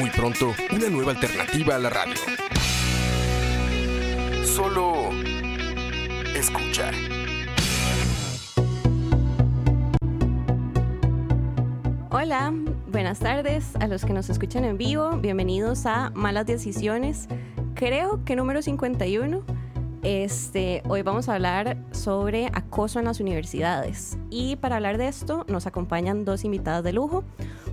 Muy pronto, una nueva alternativa a la radio. Solo escucha. Hola, buenas tardes a los que nos escuchan en vivo. Bienvenidos a Malas Decisiones. Creo que número 51. Este, hoy vamos a hablar sobre acoso en las universidades. Y para hablar de esto nos acompañan dos invitadas de lujo.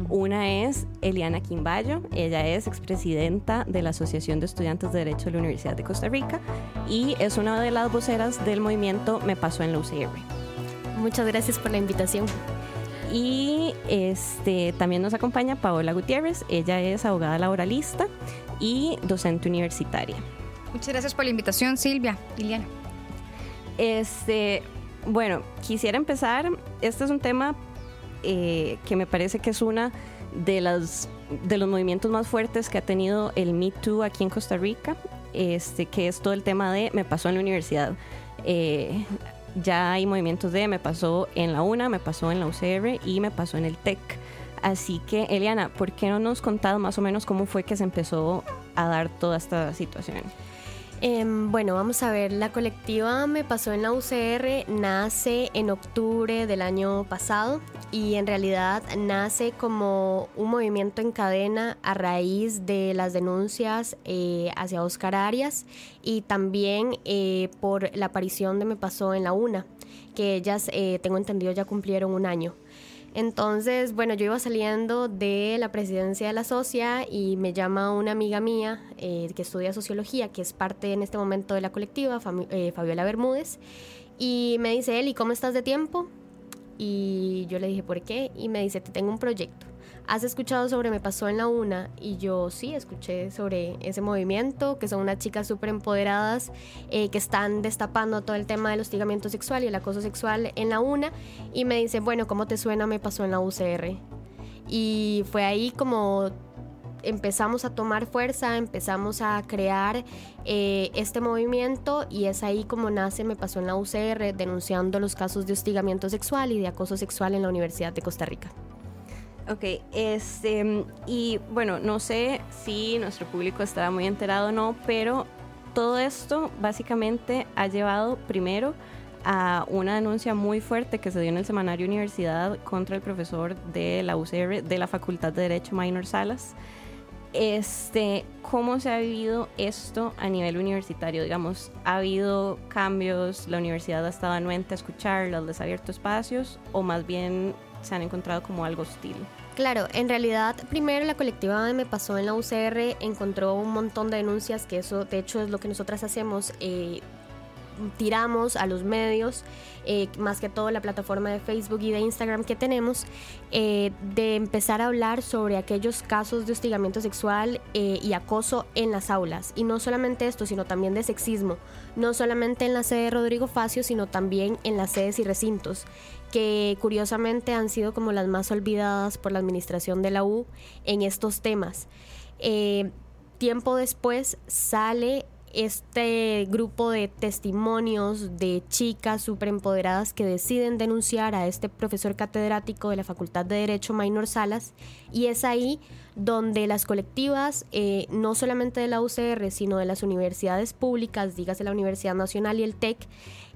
Una es Eliana Quimbayo, ella es expresidenta de la Asociación de Estudiantes de Derecho de la Universidad de Costa Rica y es una de las voceras del movimiento Me Pasó en la UCR. Muchas gracias por la invitación. Y este, también nos acompaña Paola Gutiérrez, ella es abogada laboralista y docente universitaria. Muchas gracias por la invitación, Silvia, Liliana. Este, bueno, quisiera empezar. Este es un tema eh, que me parece que es una de las de los movimientos más fuertes que ha tenido el Me Too aquí en Costa Rica, este, que es todo el tema de me pasó en la universidad. Eh, ya hay movimientos de me pasó en la UNA, me pasó en la UCR y me pasó en el TEC. Así que, Eliana, ¿por qué no nos contás más o menos cómo fue que se empezó a dar toda esta situación? Em, bueno, vamos a ver, la colectiva Me Pasó en la UCR nace en octubre del año pasado y en realidad nace como un movimiento en cadena a raíz de las denuncias eh, hacia Oscar Arias y también eh, por la aparición de Me Pasó en la UNA, que ellas, eh, tengo entendido, ya cumplieron un año. Entonces, bueno, yo iba saliendo de la presidencia de la SOCIA y me llama una amiga mía eh, que estudia sociología, que es parte en este momento de la colectiva, eh, Fabiola Bermúdez, y me dice, Eli, ¿cómo estás de tiempo? Y yo le dije, ¿por qué? Y me dice, te tengo un proyecto. ¿Has escuchado sobre Me Pasó en la Una? Y yo sí, escuché sobre ese movimiento, que son unas chicas súper empoderadas eh, que están destapando todo el tema del hostigamiento sexual y el acoso sexual en la Una. Y me dice, bueno, ¿cómo te suena Me Pasó en la UCR? Y fue ahí como empezamos a tomar fuerza, empezamos a crear eh, este movimiento y es ahí como nace Me Pasó en la UCR denunciando los casos de hostigamiento sexual y de acoso sexual en la Universidad de Costa Rica. Ok, este, y bueno, no sé si nuestro público estará muy enterado o no, pero todo esto básicamente ha llevado primero a una denuncia muy fuerte que se dio en el semanario Universidad contra el profesor de la UCR de la Facultad de Derecho Minor Salas. Este, ¿Cómo se ha vivido esto a nivel universitario? Digamos, ¿ha habido cambios? ¿La universidad ha estado anuente a escuchar? ¿Les ha abierto espacios? ¿O más bien se han encontrado como algo hostil? Claro, en realidad, primero la colectiva Me Pasó en la UCR encontró un montón de denuncias, que eso de hecho es lo que nosotras hacemos. Eh, tiramos a los medios, eh, más que todo la plataforma de Facebook y de Instagram que tenemos, eh, de empezar a hablar sobre aquellos casos de hostigamiento sexual eh, y acoso en las aulas. Y no solamente esto, sino también de sexismo. No solamente en la sede de Rodrigo Facio, sino también en las sedes y recintos, que curiosamente han sido como las más olvidadas por la administración de la U en estos temas. tiempo después sale este grupo de testimonios de chicas súper empoderadas que deciden denunciar a este profesor catedrático de la Facultad de Derecho, Maynor Salas, y es ahí donde las colectivas, eh, no solamente de la UCR, sino de las universidades públicas, dígase la Universidad Nacional y el TEC,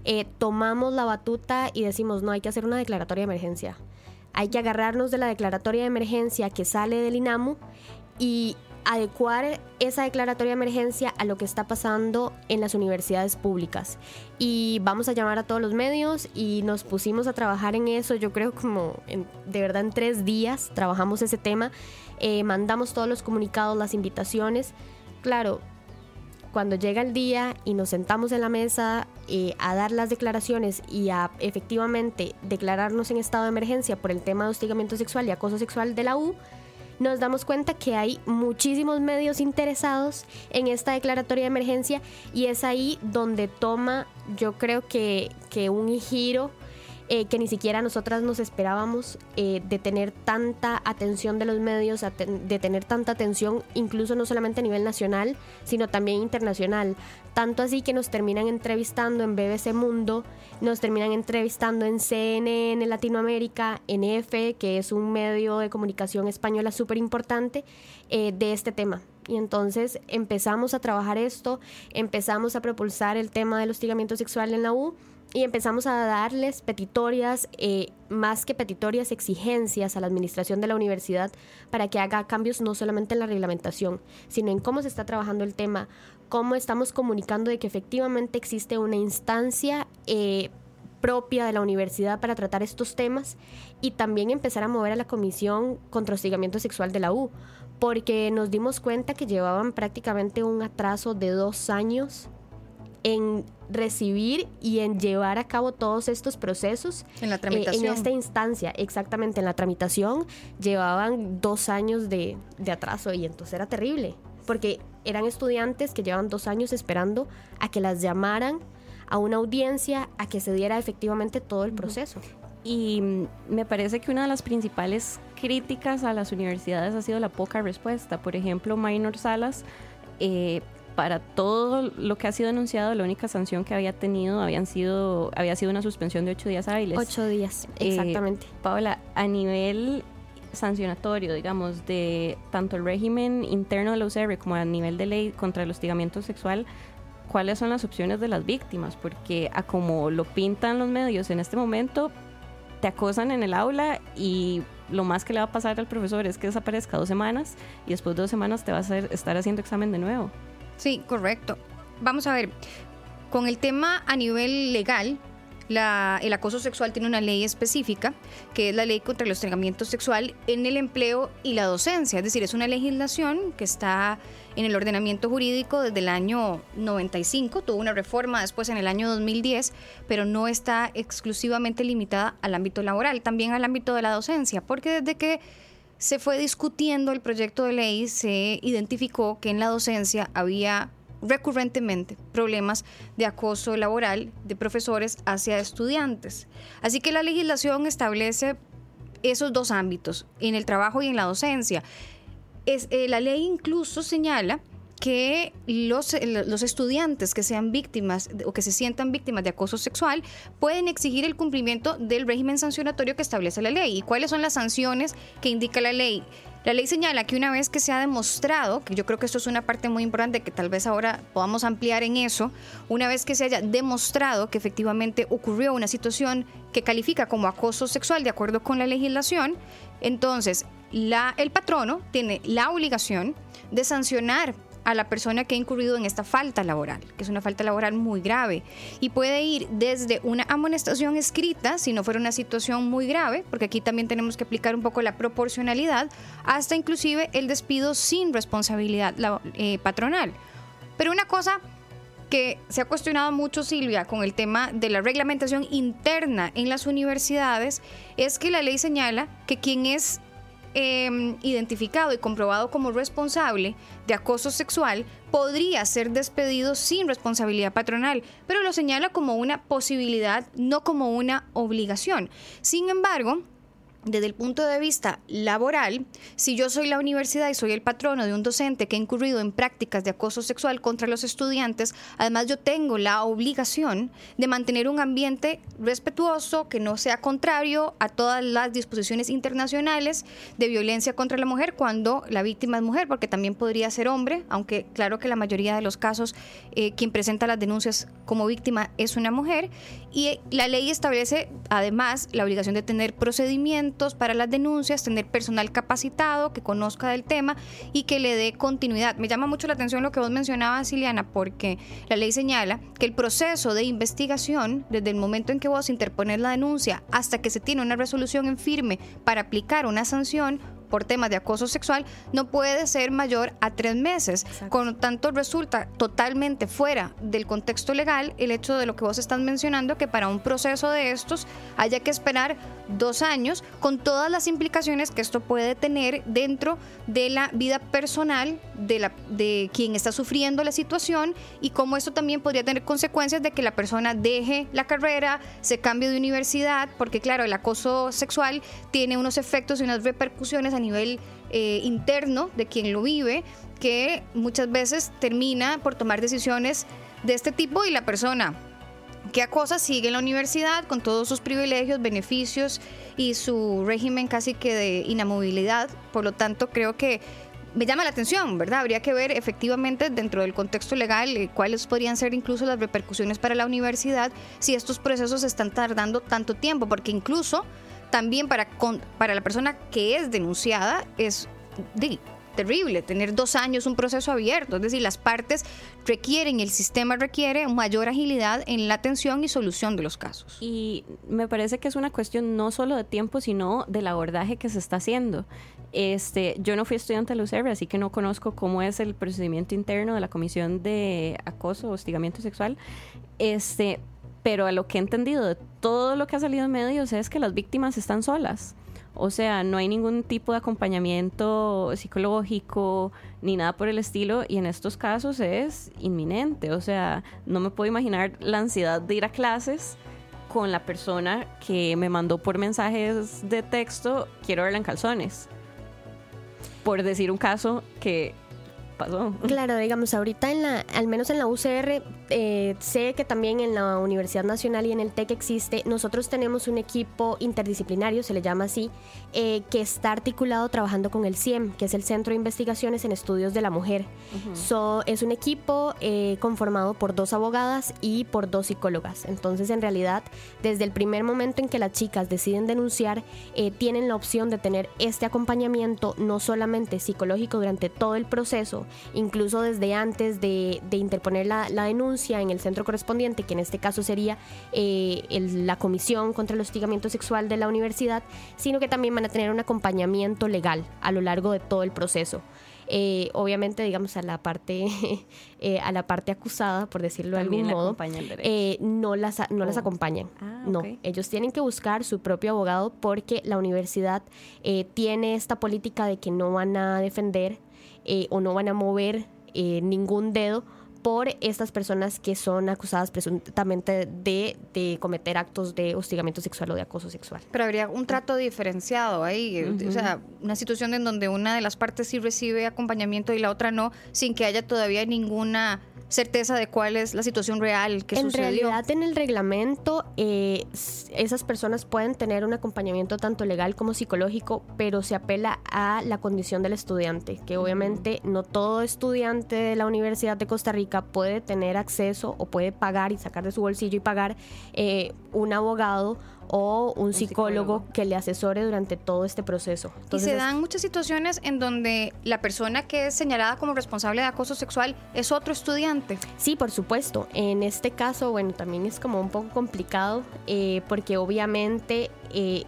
eh, tomamos la batuta y decimos, no, hay que hacer una declaratoria de emergencia. Hay que agarrarnos de la declaratoria de emergencia que sale del INAMU y adecuar esa declaratoria de emergencia a lo que está pasando en las universidades públicas. Y vamos a llamar a todos los medios y nos pusimos a trabajar en eso, yo creo como de verdad en tres días trabajamos ese tema, eh, mandamos todos los comunicados, las invitaciones. Claro, cuando llega el día y nos sentamos en la mesa eh, a dar las declaraciones y a efectivamente declararnos en estado de emergencia por el tema de hostigamiento sexual y acoso sexual de la U, nos damos cuenta que hay muchísimos medios interesados en esta declaratoria de emergencia y es ahí donde toma, yo creo que, que un giro eh, que ni siquiera nosotras nos esperábamos eh, de tener tanta atención de los medios, de tener tanta atención incluso no solamente a nivel nacional, sino también internacional. Tanto así que nos terminan entrevistando en BBC Mundo, nos terminan entrevistando en CNN Latinoamérica, en EFE, que es un medio de comunicación española súper importante, eh, de este tema. Y entonces empezamos a trabajar esto, empezamos a propulsar el tema del hostigamiento sexual en la U y empezamos a darles petitorias, eh, más que petitorias, exigencias a la administración de la universidad para que haga cambios no solamente en la reglamentación, sino en cómo se está trabajando el tema, cómo estamos comunicando de que efectivamente existe una instancia eh, propia de la universidad para tratar estos temas y también empezar a mover a la Comisión contra Hostigamiento Sexual de la U, porque nos dimos cuenta que llevaban prácticamente un atraso de dos años en recibir y en llevar a cabo todos estos procesos. En la tramitación. en esta instancia, exactamente, en la tramitación, llevaban dos años de, de atraso y entonces era terrible, porque eran estudiantes que llevaban dos años esperando a que las llamaran a una audiencia, a que se diera efectivamente todo el proceso. Y me parece que una de las principales críticas a las universidades ha sido la poca respuesta. Por ejemplo, Minor Salas eh, para todo lo que ha sido denunciado, la única sanción que había tenido habían sido, había sido una suspensión de ocho días hábiles. Ocho días, eh, exactamente. Paola, a nivel sancionatorio, digamos, de tanto el régimen interno de la UCR como a nivel de ley contra el hostigamiento sexual, ¿cuáles son las opciones de las víctimas? Porque a como lo pintan los medios en este momento, te acosan en el aula y lo más que le va a pasar al profesor es que desaparezca dos semanas y después de dos semanas te vas a estar haciendo examen de nuevo. Sí, correcto. Vamos a ver, con el tema a nivel legal, el acoso sexual tiene una ley específica, que es la ley contra el hostigamiento sexual en el empleo y la docencia. Es decir, es una legislación que está en el ordenamiento jurídico desde el año 95, tuvo una reforma después en el año 2010, pero no está exclusivamente limitada al ámbito laboral, también al ámbito de la docencia, porque desde que se fue discutiendo el proyecto de ley, se identificó que en la docencia había recurrentemente problemas de acoso laboral de profesores hacia estudiantes. Así que la legislación establece esos dos ámbitos, en el trabajo y en la docencia. Es, eh, la ley incluso señala que los, los, estudiantes que sean víctimas o que se sientan víctimas de acoso sexual pueden exigir el cumplimiento del régimen sancionatorio que establece la ley. ¿Y cuáles son las sanciones que indica la ley? La ley señala que una vez que se ha demostrado, que yo creo que esto es una parte muy importante que tal vez ahora podamos ampliar en eso, una vez que se haya demostrado que efectivamente ocurrió una situación que califica como acoso sexual de acuerdo con la legislación, entonces la, el patrono tiene la obligación de sancionar a la persona que ha incurrido en esta falta laboral, que es una falta laboral muy grave. Y puede ir desde una amonestación escrita, si no fuera una situación muy grave, porque aquí también tenemos que aplicar un poco la proporcionalidad, hasta inclusive el despido sin responsabilidad eh, patronal. Pero una cosa que se ha cuestionado mucho, Silvia, con el tema de la reglamentación interna en las universidades, es que la ley señala que quien es Em, identificado y comprobado como responsable de acoso sexual podría ser despedido sin responsabilidad patronal, pero lo señala como una posibilidad, no como una obligación. Sin embargo, desde el punto de vista laboral, si yo soy la universidad y soy el patrono de un docente que ha incurrido en prácticas de acoso sexual contra los estudiantes, además yo tengo la obligación de mantener un ambiente respetuoso que no sea contrario a todas las disposiciones internacionales de violencia contra la mujer cuando la víctima es mujer, porque también podría ser hombre, aunque claro que la mayoría de los casos eh, quien presenta las denuncias como víctima es una mujer. Y la ley establece además la obligación de tener procedimientos para las denuncias, tener personal capacitado que conozca del tema y que le dé continuidad. Me llama mucho la atención lo que vos mencionabas, Siliana, porque la ley señala que el proceso de investigación, desde el momento en que vos interpones la denuncia hasta que se tiene una resolución en firme para aplicar una sanción, por temas de acoso sexual no puede ser mayor a tres meses. Con lo tanto, resulta totalmente fuera del contexto legal el hecho de lo que vos estás mencionando, que para un proceso de estos haya que esperar dos años, con todas las implicaciones que esto puede tener dentro de la vida personal de, la, de quien está sufriendo la situación y cómo esto también podría tener consecuencias de que la persona deje la carrera, se cambie de universidad, porque claro, el acoso sexual tiene unos efectos y unas repercusiones a nivel eh, interno de quien lo vive, que muchas veces termina por tomar decisiones de este tipo y la persona que acosa sigue en la universidad con todos sus privilegios, beneficios y su régimen casi que de inamovilidad. Por lo tanto, creo que me llama la atención, ¿verdad? Habría que ver efectivamente dentro del contexto legal eh, cuáles podrían ser incluso las repercusiones para la universidad si estos procesos están tardando tanto tiempo, porque incluso también para, para la persona que es denunciada es terrible tener dos años un proceso abierto. Es decir, las partes requieren, el sistema requiere mayor agilidad en la atención y solución de los casos. Y me parece que es una cuestión no solo de tiempo, sino del abordaje que se está haciendo. Este, yo no fui estudiante de la UCR, así que no conozco cómo es el procedimiento interno de la Comisión de Acoso o Hostigamiento Sexual. Este, pero a lo que he entendido de todo lo que ha salido en medios es que las víctimas están solas. O sea, no hay ningún tipo de acompañamiento psicológico ni nada por el estilo y en estos casos es inminente. O sea, no me puedo imaginar la ansiedad de ir a clases con la persona que me mandó por mensajes de texto, quiero verla en calzones. Por decir un caso que Claro, digamos, ahorita en la, al menos en la UCR, eh, sé que también en la Universidad Nacional y en el TEC existe, nosotros tenemos un equipo interdisciplinario, se le llama así, eh, que está articulado trabajando con el CIEM, que es el Centro de Investigaciones en Estudios de la Mujer. es un equipo eh, conformado por dos abogadas y por dos psicólogas. Entonces, en realidad, desde el primer momento en que las chicas deciden denunciar, tienen la opción de tener este acompañamiento, no solamente psicológico durante todo el proceso, incluso desde antes de, interponer la, denuncia en el centro correspondiente, que en este caso sería eh, la Comisión contra el Hostigamiento Sexual de la universidad, sino que también van a tener un acompañamiento legal a lo largo de todo el proceso. Eh, obviamente, digamos, a la parte, eh, a la parte acusada, por decirlo de algún modo, no, las, no las oh. acompañan. Ah, no, ellos tienen que buscar su propio abogado porque la universidad tiene esta política de que no van a defender eh, o no van a mover eh, ningún dedo por estas personas que son acusadas presuntamente de, de, cometer actos de hostigamiento sexual o de acoso sexual. Pero habría un trato diferenciado ahí, eh, o sea, una situación en donde una de las partes sí recibe acompañamiento y la otra no, sin que haya todavía ninguna certeza de cuál es la situación real que en sucedió. En realidad, en el reglamento, eh, esas personas pueden tener un acompañamiento tanto legal como psicológico, pero se apela a la condición del estudiante, que obviamente no todo estudiante de la Universidad de Costa Rica puede tener acceso o puede pagar y sacar de su bolsillo y pagar eh, un abogado o un, psicólogo, que le asesore durante todo este proceso. y se dan muchas situaciones en donde la persona que es señalada como responsable de acoso sexual es otro estudiante. Sí, por supuesto. En este caso, bueno, también es como un poco complicado eh, porque obviamente... Eh,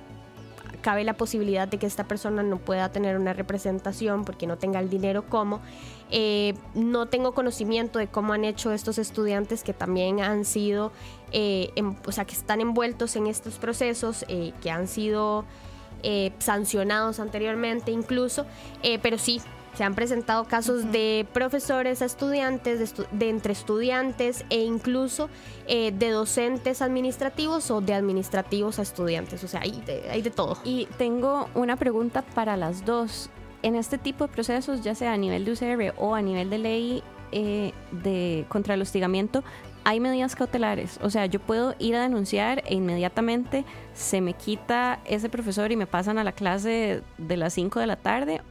cabe la posibilidad de que esta persona no pueda tener una representación porque no tenga el dinero como. Eh, no tengo conocimiento de cómo han hecho estos estudiantes que también han sido, eh, o sea, que están envueltos en estos procesos, eh, que han sido sancionados anteriormente incluso, pero sí, se han presentado casos de profesores a estudiantes, de, entre estudiantes e incluso eh, de docentes administrativos o de administrativos a estudiantes. O sea, hay de, hay de todo. Y tengo una pregunta para las dos. En este tipo de procesos, ya sea a nivel de UCR o a nivel de ley eh, de contra el hostigamiento, hay medidas cautelares. O sea, yo puedo ir a denunciar e inmediatamente se me quita ese profesor y me pasan a la clase de las 5 de la tarde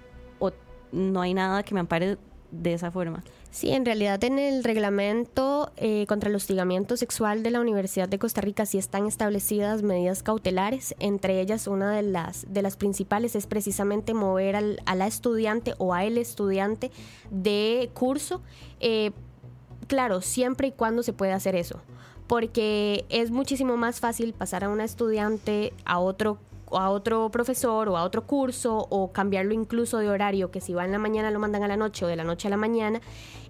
no hay nada que me ampare de esa forma. Sí, en realidad en el reglamento eh, contra el hostigamiento sexual de la Universidad de Costa Rica sí están establecidas medidas cautelares, entre ellas una de las, de las principales es precisamente mover al, a la estudiante o a el estudiante de curso, eh, claro, siempre y cuando se puede hacer eso, porque es muchísimo más fácil pasar a una estudiante a otro a otro profesor o a otro curso o cambiarlo incluso de horario, que si va en la mañana lo mandan a la noche o de la noche a la mañana,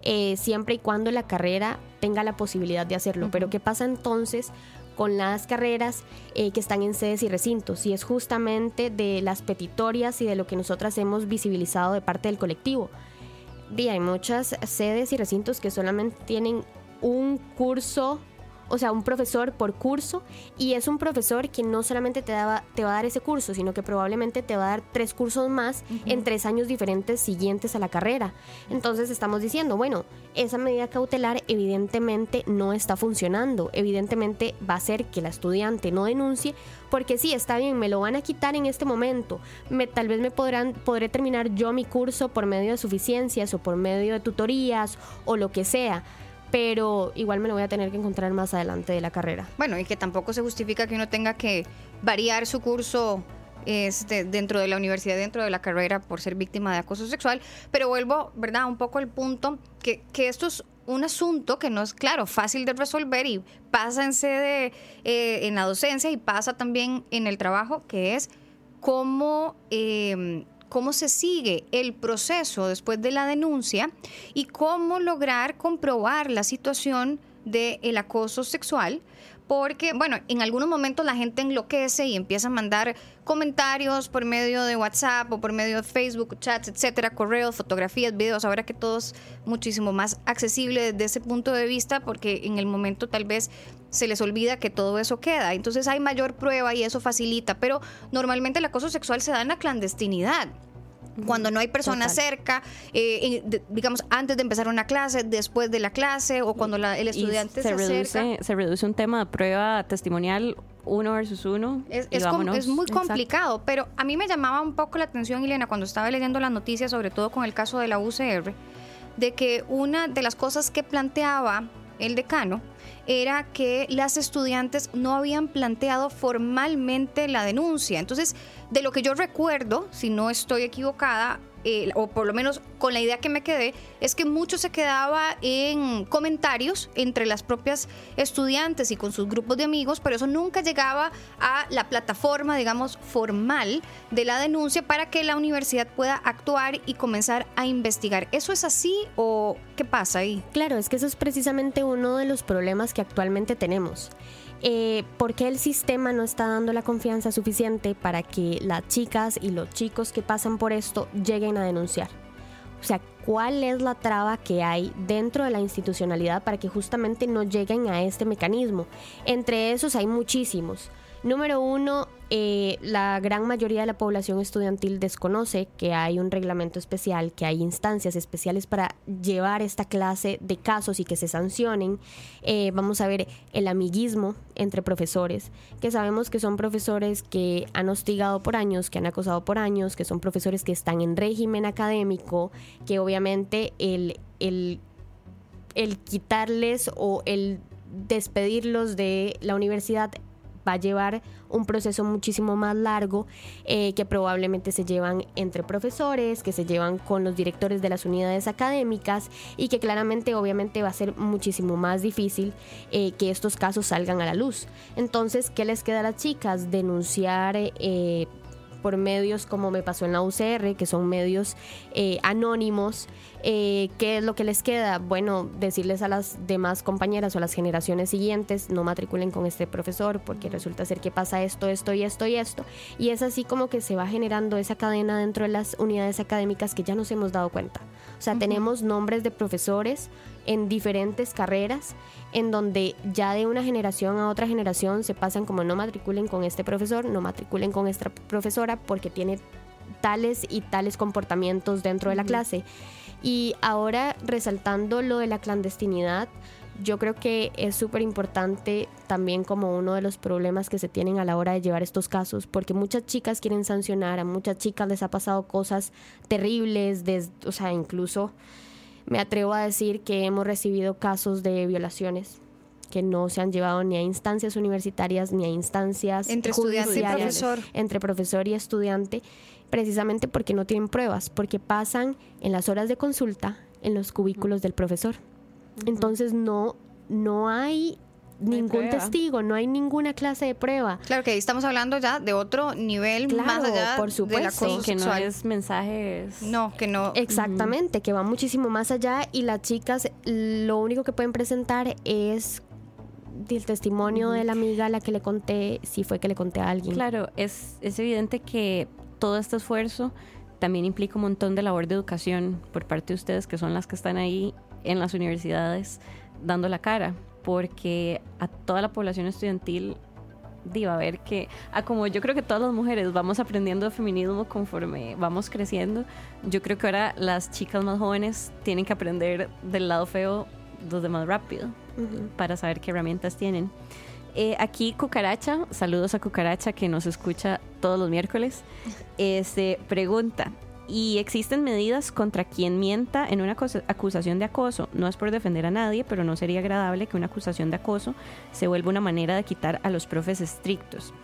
eh, siempre y cuando la carrera tenga la posibilidad de hacerlo. Pero ¿qué pasa entonces con las carreras eh, que están en sedes y recintos? Y es justamente de las petitorias y de lo que nosotras hemos visibilizado de parte del colectivo. Hay muchas sedes y recintos que solamente tienen un curso o sea, un profesor por curso y es un profesor que no solamente te, daba, te va a dar ese curso, sino que probablemente te va a dar tres cursos más en tres años diferentes siguientes a la carrera. Entonces estamos diciendo, bueno, esa medida cautelar evidentemente no está funcionando, evidentemente va a hacer que la estudiante no denuncie, porque sí, está bien, me lo van a quitar en este momento, me, tal vez me podrán, podré terminar yo mi curso por medio de suficiencias o por medio de tutorías o lo que sea pero igual me lo voy a tener que encontrar más adelante de la carrera. Bueno, y que tampoco se justifica que uno tenga que variar su curso este, dentro de la universidad, dentro de la carrera, por ser víctima de acoso sexual. Pero vuelvo, ¿verdad? Un poco al punto que, esto es un asunto que no es, claro, fácil de resolver y pasa en sede, eh, en la docencia y pasa también en el trabajo, que es cómo eh, cómo se sigue el proceso después de la denuncia y cómo lograr comprobar la situación del acoso sexual porque, bueno, en algunos momentos la gente enloquece y empieza a mandar comentarios por medio de WhatsApp o por medio de Facebook, chats, etcétera, correos, fotografías, videos, ahora que todo es muchísimo más accesible desde ese punto de vista, porque en el momento tal vez se les olvida que todo eso queda. Entonces hay mayor prueba y eso facilita, pero normalmente el acoso sexual se da en la clandestinidad cuando no hay personas cerca, eh, digamos, antes de empezar una clase, después de la clase o cuando el estudiante se, reduce, Se reduce un tema de prueba testimonial uno versus uno. Es, es, muy complicado, pero a mí me llamaba un poco la atención, Elena, cuando estaba leyendo las noticias, sobre todo con el caso de la UCR, de que una de las cosas que planteaba el decano era que las estudiantes no habían planteado formalmente la denuncia. Entonces, de lo que yo recuerdo, si no estoy equivocada, eh, o por lo menos con la idea que me quedé, es que mucho se quedaba en comentarios entre las propias estudiantes y con sus grupos de amigos, pero eso nunca llegaba a la plataforma, digamos, formal de la denuncia para que la universidad pueda actuar y comenzar a investigar. ¿Eso es así o qué pasa ahí? Claro, es que eso es precisamente uno de los problemas que actualmente tenemos. Eh, ¿por qué el sistema no está dando la confianza suficiente para que las chicas y los chicos que pasan por esto lleguen a denunciar? O sea, ¿cuál es la traba que hay dentro de la institucionalidad para que justamente no lleguen a este mecanismo? Entre esos hay muchísimos. Número uno, eh, la gran mayoría de la población estudiantil desconoce que hay un reglamento especial, que hay instancias especiales para llevar esta clase de casos y que se sancionen. Eh, vamos a ver el amiguismo entre profesores, que sabemos que son profesores que han hostigado por años, que han acosado por años, que son profesores que están en régimen académico, que obviamente el, el, el quitarles o el despedirlos de la universidad va a llevar un proceso muchísimo más largo eh, que probablemente se llevan entre profesores, que se llevan con los directores de las unidades académicas y que claramente obviamente va a ser muchísimo más difícil eh, que estos casos salgan a la luz. Entonces, ¿qué les queda a las chicas? Denunciar eh, por medios como me pasó en la UCR, que son medios eh, anónimos. Eh, ¿Qué es lo que les queda? Bueno, decirles a las demás compañeras o a las generaciones siguientes, no matriculen con este profesor porque resulta ser que pasa esto, esto y esto y esto. Y es así como que se va generando esa cadena dentro de las unidades académicas que ya nos hemos dado cuenta. O sea, tenemos nombres de profesores en diferentes carreras en donde ya de una generación a otra generación se pasan como no matriculen con este profesor, no matriculen con esta profesora porque tiene tales y tales comportamientos dentro de la clase. Y ahora resaltando lo de la clandestinidad, yo creo que es súper importante también como uno de los problemas que se tienen a la hora de llevar estos casos, porque muchas chicas quieren sancionar, a muchas chicas les ha pasado cosas terribles, o sea, incluso me atrevo a decir que hemos recibido casos de violaciones que no se han llevado ni a instancias universitarias ni a instancias entre estudiante y profesor. entre profesor y estudiante, precisamente porque no tienen pruebas, porque pasan en las horas de consulta en los cubículos del profesor. Entonces no no hay ningún testigo, no hay ninguna clase de prueba. Claro que ahí estamos hablando ya de otro nivel más allá por supuesto, de la que no es mensajes. No, que no. Exactamente, que va muchísimo más allá y las chicas lo único que pueden presentar es el testimonio de la amiga a la que le conté, si fue que le conté a alguien. Claro, es, es evidente que todo este esfuerzo también implica un montón de labor de educación por parte de ustedes, que son las que están ahí en las universidades dando la cara, porque a toda la población estudiantil diva a ver que, a como yo creo que todas las mujeres vamos aprendiendo de feminismo conforme vamos creciendo, yo creo que ahora las chicas más jóvenes tienen que aprender del lado feo los demás rápido para saber qué herramientas tienen. Eh, aquí Cucaracha, saludos a Cucaracha que nos escucha todos los miércoles, este, pregunta, ¿y existen medidas contra quien mienta en una acusación de acoso? No es por defender a nadie, pero no sería agradable que una acusación de acoso se vuelva una manera de quitar a los profes estrictos.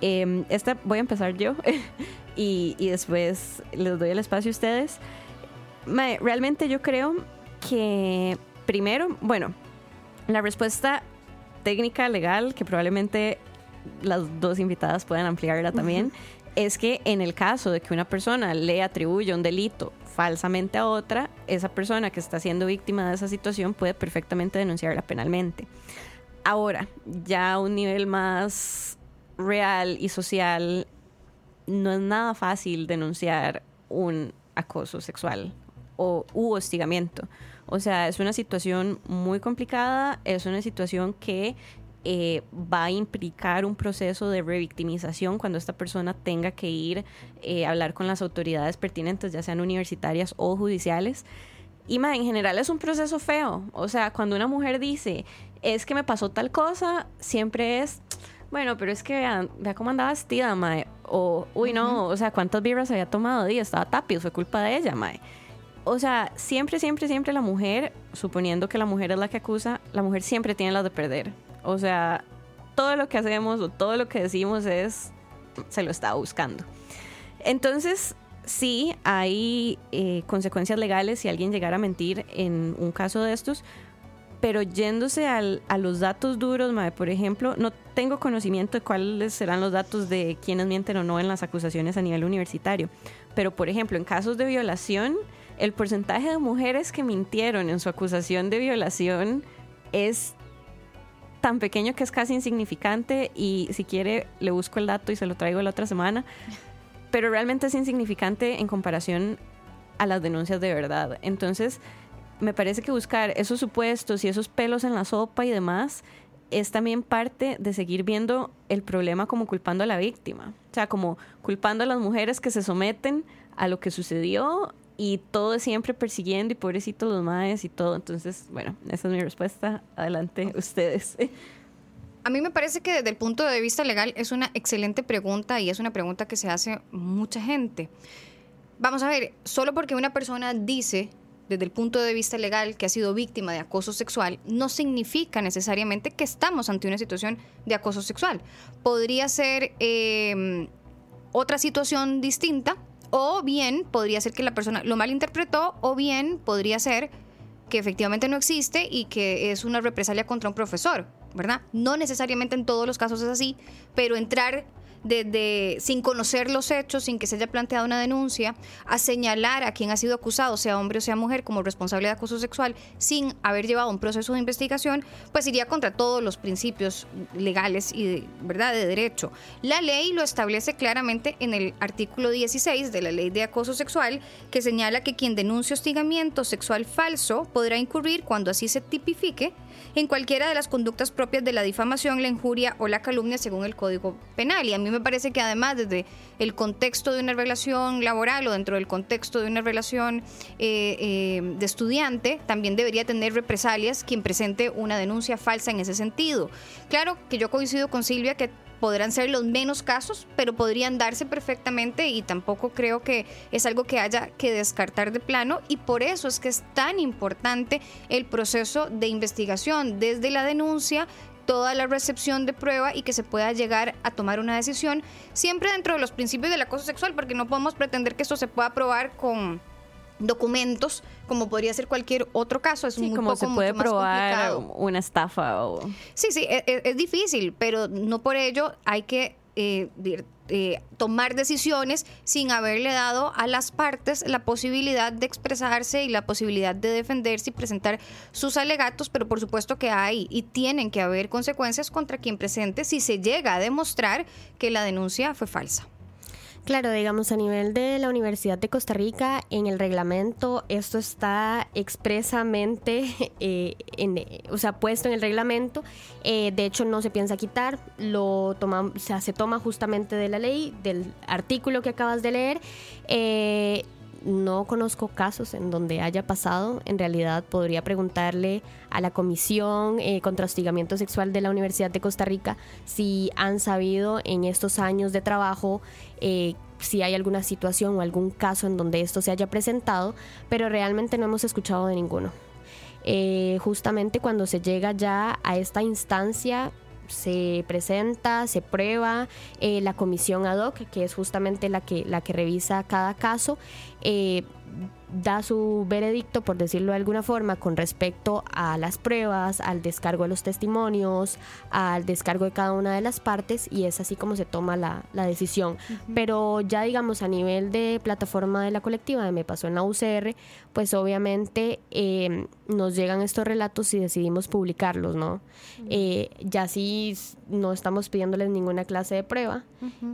Em, esta voy a empezar yo y, después les doy el espacio a ustedes. realmente yo creo que primero, bueno, la respuesta técnica legal, que probablemente las dos invitadas puedan ampliarla también, es que en el caso de que una persona le atribuya un delito falsamente a otra, esa persona que está siendo víctima de esa situación puede perfectamente denunciarla penalmente. Ahora, ya a un nivel más real y social, no es nada fácil denunciar un acoso sexual o u hostigamiento. O sea, es una situación muy complicada, es una situación que eh, va a implicar un proceso de revictimización cuando esta persona tenga que ir eh, a hablar con las autoridades pertinentes, ya sean universitarias o judiciales. Y más, en general es un proceso feo. O sea, cuando una mujer dice, es que me pasó tal cosa, siempre es, bueno, pero es que vea, cómo andaba vestida, mae. O, uy, no, o sea, cuántas vibras había tomado, y estaba tapiz, fue culpa de ella, mae o sea, siempre, siempre, siempre la mujer, suponiendo que la mujer es la que acusa, la mujer siempre tiene las de perder. O sea, todo lo que hacemos o todo lo que decimos es, se lo está buscando. Entonces, sí, hay eh, consecuencias legales si alguien llegara a mentir en un caso de estos, pero yéndose al, a los datos duros, por ejemplo, no tengo conocimiento de cuáles serán los datos de quienes mienten o no en las acusaciones a nivel universitario, pero por ejemplo, en casos de violación, el porcentaje de mujeres que mintieron en su acusación de violación es tan pequeño que es casi insignificante y si quiere le busco el dato y se lo traigo la otra semana, pero realmente es insignificante en comparación a las denuncias de verdad. Entonces, me parece que buscar esos supuestos y esos pelos en la sopa y demás es también parte de seguir viendo el problema como culpando a la víctima, o sea, como culpando a las mujeres que se someten a lo que sucedió y todo siempre persiguiendo y pobrecitos los maes y todo. Entonces, bueno, esa es mi respuesta. Adelante ustedes. A mí me parece que desde el punto de vista legal es una excelente pregunta y es una pregunta que se hace mucha gente. Vamos a ver, solo porque una persona dice desde el punto de vista legal que ha sido víctima de acoso sexual, no significa necesariamente que estamos ante una situación de acoso sexual. Podría ser eh, otra situación distinta o bien podría ser que la persona lo malinterpretó, o bien podría ser que efectivamente no existe y que es una represalia contra un profesor, ¿verdad? No necesariamente en todos los casos es así, pero entrar desde sin conocer los hechos, sin que se haya planteado una denuncia, a señalar a quien ha sido acusado, sea hombre o sea mujer, como responsable de acoso sexual, sin haber llevado un proceso de investigación, pues iría contra todos los principios legales y de, ¿verdad? de derecho. La ley lo establece claramente en el artículo 16 de la ley de acoso sexual, que señala que quien denuncie hostigamiento sexual falso podrá incurrir cuando así se tipifique en cualquiera de las conductas propias de la difamación, la injuria o la calumnia según el Código Penal. Y a mí me parece que además desde el contexto de una relación laboral o dentro del contexto de una relación eh, eh, de estudiante, también debería tener represalias quien presente una denuncia falsa en ese sentido. Claro que yo coincido con Silvia que podrán ser los menos casos, pero podrían darse perfectamente y tampoco creo que es algo que haya que descartar de plano. Y por eso es que es tan importante el proceso de investigación desde la denuncia toda la recepción de prueba y que se pueda llegar a tomar una decisión siempre dentro de los principios del acoso sexual porque no podemos pretender que esto se pueda probar con documentos, como podría ser cualquier otro caso. Es Sí, muy como poco, se puede mucho probar una estafa o... Sí, sí, e- e- es, difícil, pero no por ello hay que eh, eh, tomar decisiones sin haberle dado a las partes la posibilidad de expresarse y la posibilidad de defenderse y presentar sus alegatos, pero por supuesto que hay y tienen que haber consecuencias contra quien presente si se llega a demostrar que la denuncia fue falsa. Claro, digamos, a nivel de la Universidad de Costa Rica, en el reglamento, esto está expresamente, eh, o sea, puesto en el reglamento. Eh, de hecho, no se piensa quitar, lo o sea, se toma justamente de la ley, del artículo que acabas de leer. Eh, no conozco casos en donde haya pasado. En realidad podría preguntarle a la Comisión eh, contra Hostigamiento Sexual de la Universidad de Costa Rica si han sabido en estos años de trabajo eh, si hay alguna situación o algún caso en donde esto se haya presentado, pero realmente no hemos escuchado de ninguno. Eh, justamente cuando se llega ya a esta instancia se presenta, se prueba eh, la comisión ad hoc, que es justamente la que, la que revisa cada caso, da su veredicto, por decirlo de alguna forma, con respecto a las pruebas, al descargo de los testimonios, al descargo de cada una de las partes y es así como se toma la, la decisión. Pero ya digamos a nivel de plataforma de la colectiva, de me pasó en la UCR, pues obviamente eh, nos llegan estos relatos y decidimos publicarlos, ¿no? Eh, ya sí no estamos pidiéndoles ninguna clase de prueba,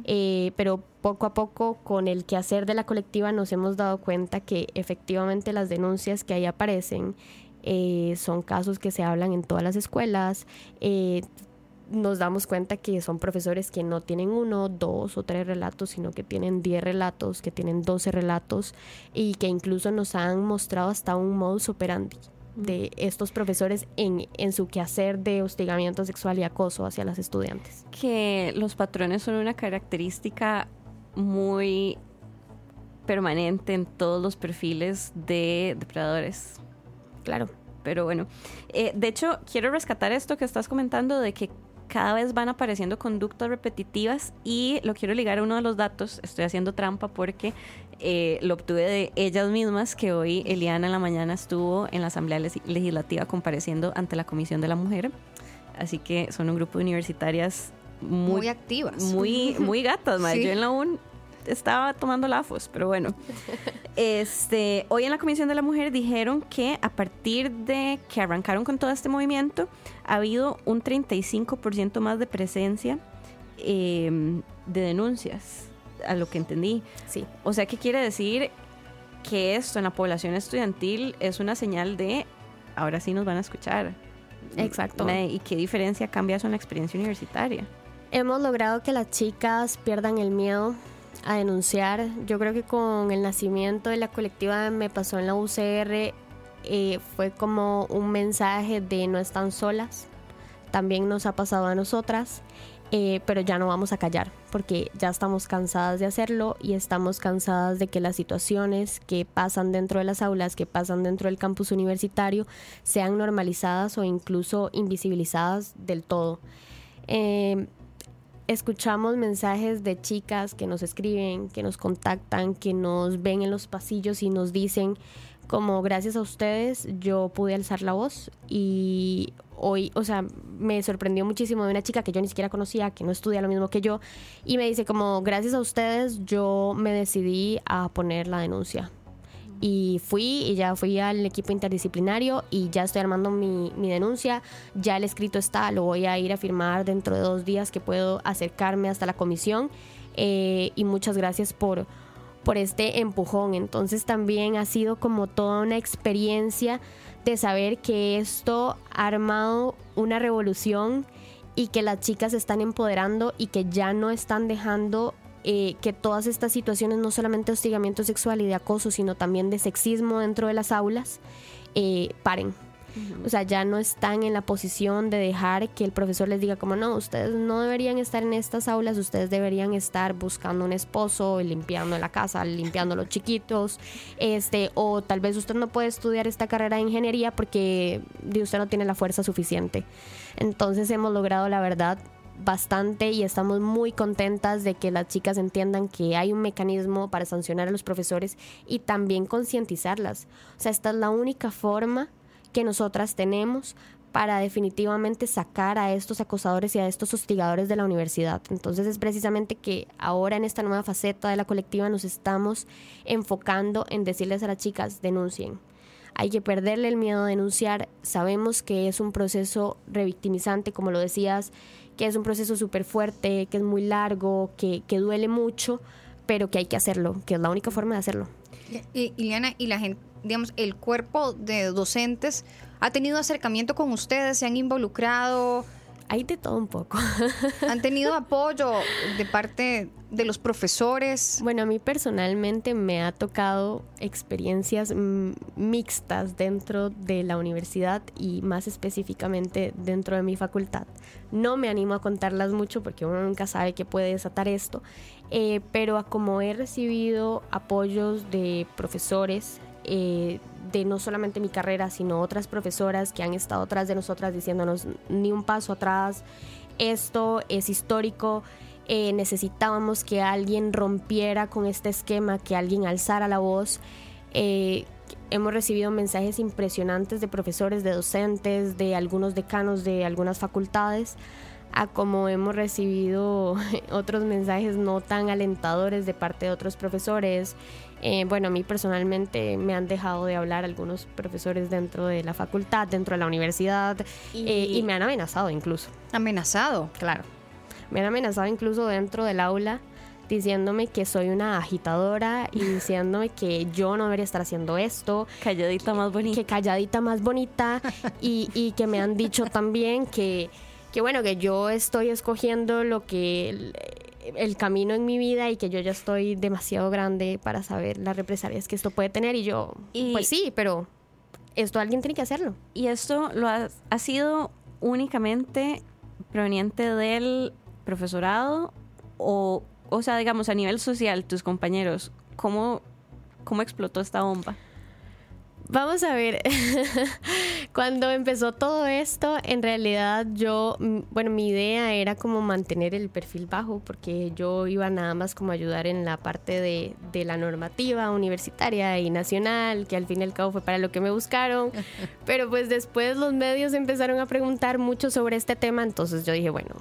eh, pero poco a poco con el quehacer de la colectiva nos hemos dado cuenta que efectivamente las denuncias que ahí aparecen eh, son casos que se hablan en todas las escuelas. eh, nos damos cuenta que son profesores que no tienen uno, dos o tres relatos, sino que tienen 10 relatos, que tienen 12 relatos y que incluso nos han mostrado hasta un modus operandi de estos profesores en, en su quehacer de hostigamiento sexual y acoso hacia las estudiantes. que los patrones son una característica muy permanente en todos los perfiles de depredadores. Claro. Pero bueno, eh, de hecho, quiero rescatar esto que estás comentando de que cada vez van apareciendo conductas repetitivas y lo quiero ligar a uno de los datos. Estoy haciendo trampa porque eh, lo obtuve de ellas mismas, que hoy Eliana en la mañana estuvo en la Asamblea Leg- Legislativa compareciendo ante la Comisión de la Mujer. Así que son un grupo de universitarias Muy, muy, activas. muy, muy gatas, madre. Sí. Yo en la UN estaba tomando lafos, pero bueno. Este, hoy en la Comisión de la Mujer dijeron que a partir de que arrancaron con todo este movimiento, ha habido un 35% más de presencia eh, de denuncias, a lo que entendí. Sí. O sea, ¿qué quiere decir? Que esto en la población estudiantil es una señal de ahora sí nos van a escuchar. Exacto. ¿Y qué diferencia cambia eso en la experiencia universitaria? Hemos logrado que las chicas pierdan el miedo a denunciar. Yo creo que con el nacimiento de la colectiva Me Pasó en la UCR eh, fue como un mensaje de no están solas. También nos ha pasado a nosotras, eh, pero ya no vamos a callar porque ya estamos cansadas de hacerlo y estamos cansadas de que las situaciones que pasan dentro de las aulas, que pasan dentro del campus universitario, sean normalizadas o incluso invisibilizadas del todo. Eh, escuchamos mensajes de chicas que nos escriben, que nos contactan, que nos ven en los pasillos y nos dicen como gracias a ustedes yo pude alzar la voz y hoy, o sea, me sorprendió muchísimo de una chica que yo ni siquiera conocía, que no estudia lo mismo que yo y me dice como gracias a ustedes yo me decidí a poner la denuncia. Y fui y ya fui al equipo interdisciplinario y ya estoy armando mi, mi denuncia. Ya el escrito está, lo voy a ir a firmar dentro de dos días que puedo acercarme hasta la comisión. Eh, y muchas gracias por, por este empujón. Entonces también ha sido como toda una experiencia de saber que esto ha armado una revolución y que las chicas están empoderando y que ya no están dejando eh, que todas estas situaciones, no solamente hostigamiento sexual y de acoso, sino también de sexismo dentro de las aulas, eh, paren. O sea, ya no están en la posición de dejar que el profesor les diga como no, ustedes no deberían estar en estas aulas, ustedes deberían estar buscando un esposo, limpiando la casa, limpiando los chiquitos, este, o tal vez usted no puede estudiar esta carrera de ingeniería porque usted no tiene la fuerza suficiente. Entonces hemos logrado, la verdad, bastante y estamos muy contentas de que las chicas entiendan que hay un mecanismo para sancionar a los profesores y también concientizarlas. O sea, esta es la única forma que nosotras tenemos para definitivamente sacar a estos acosadores y a estos hostigadores de la universidad. Entonces es precisamente que ahora en esta nueva faceta de la colectiva nos estamos enfocando en decirles a las chicas, denuncien. Hay que perderle el miedo a denunciar. Sabemos que es un proceso revictimizante, como lo decías, que es un proceso súper fuerte, que es muy largo, que, que duele mucho, pero que hay que hacerlo, que es la única forma de hacerlo. Y, la gente, digamos, el cuerpo de docentes ha tenido acercamiento con ustedes, se han involucrado. Hay de todo un poco. ¿Han tenido apoyo de parte de los profesores? Bueno, a mí personalmente me ha tocado experiencias mixtas dentro de la universidad y más específicamente dentro de mi facultad. No me animo a contarlas mucho porque uno nunca sabe qué puede desatar esto, eh, pero como he recibido apoyos de profesores, eh, de no solamente mi carrera, sino otras profesoras que han estado atrás de nosotras diciéndonos ni un paso atrás, esto es histórico, eh, necesitábamos que alguien rompiera con este esquema, que alguien alzara la voz. Eh, hemos recibido mensajes impresionantes de profesores, de docentes, de algunos decanos de algunas facultades, a como hemos recibido otros mensajes no tan alentadores de parte de otros profesores, eh, bueno, a mí personalmente me han dejado de hablar algunos profesores dentro de la facultad, dentro de la universidad, y, eh, y me han amenazado incluso. ¿Amenazado? Claro. Me han amenazado incluso dentro del aula diciéndome que soy una agitadora y diciéndome que yo no debería estar haciendo esto. Calladita más bonita. Que calladita más bonita. y, y que me han dicho también que, que, bueno, que yo estoy escogiendo lo que el camino en mi vida y que yo ya estoy demasiado grande para saber las represalias que esto puede tener y yo, pues sí, pero esto alguien tiene que hacerlo. Y esto lo ha, sido únicamente proveniente del profesorado o, o sea, digamos, a nivel social, tus compañeros, ¿cómo, cómo explotó esta bomba? Vamos a ver, cuando empezó todo esto, en realidad yo, mm, bueno, mi idea era como mantener el perfil bajo, porque yo iba nada más como ayudar en la parte de, de la normativa universitaria y nacional, que al fin y al cabo fue para lo que me buscaron, pero pues después los medios empezaron a preguntar mucho sobre este tema, entonces yo dije, bueno,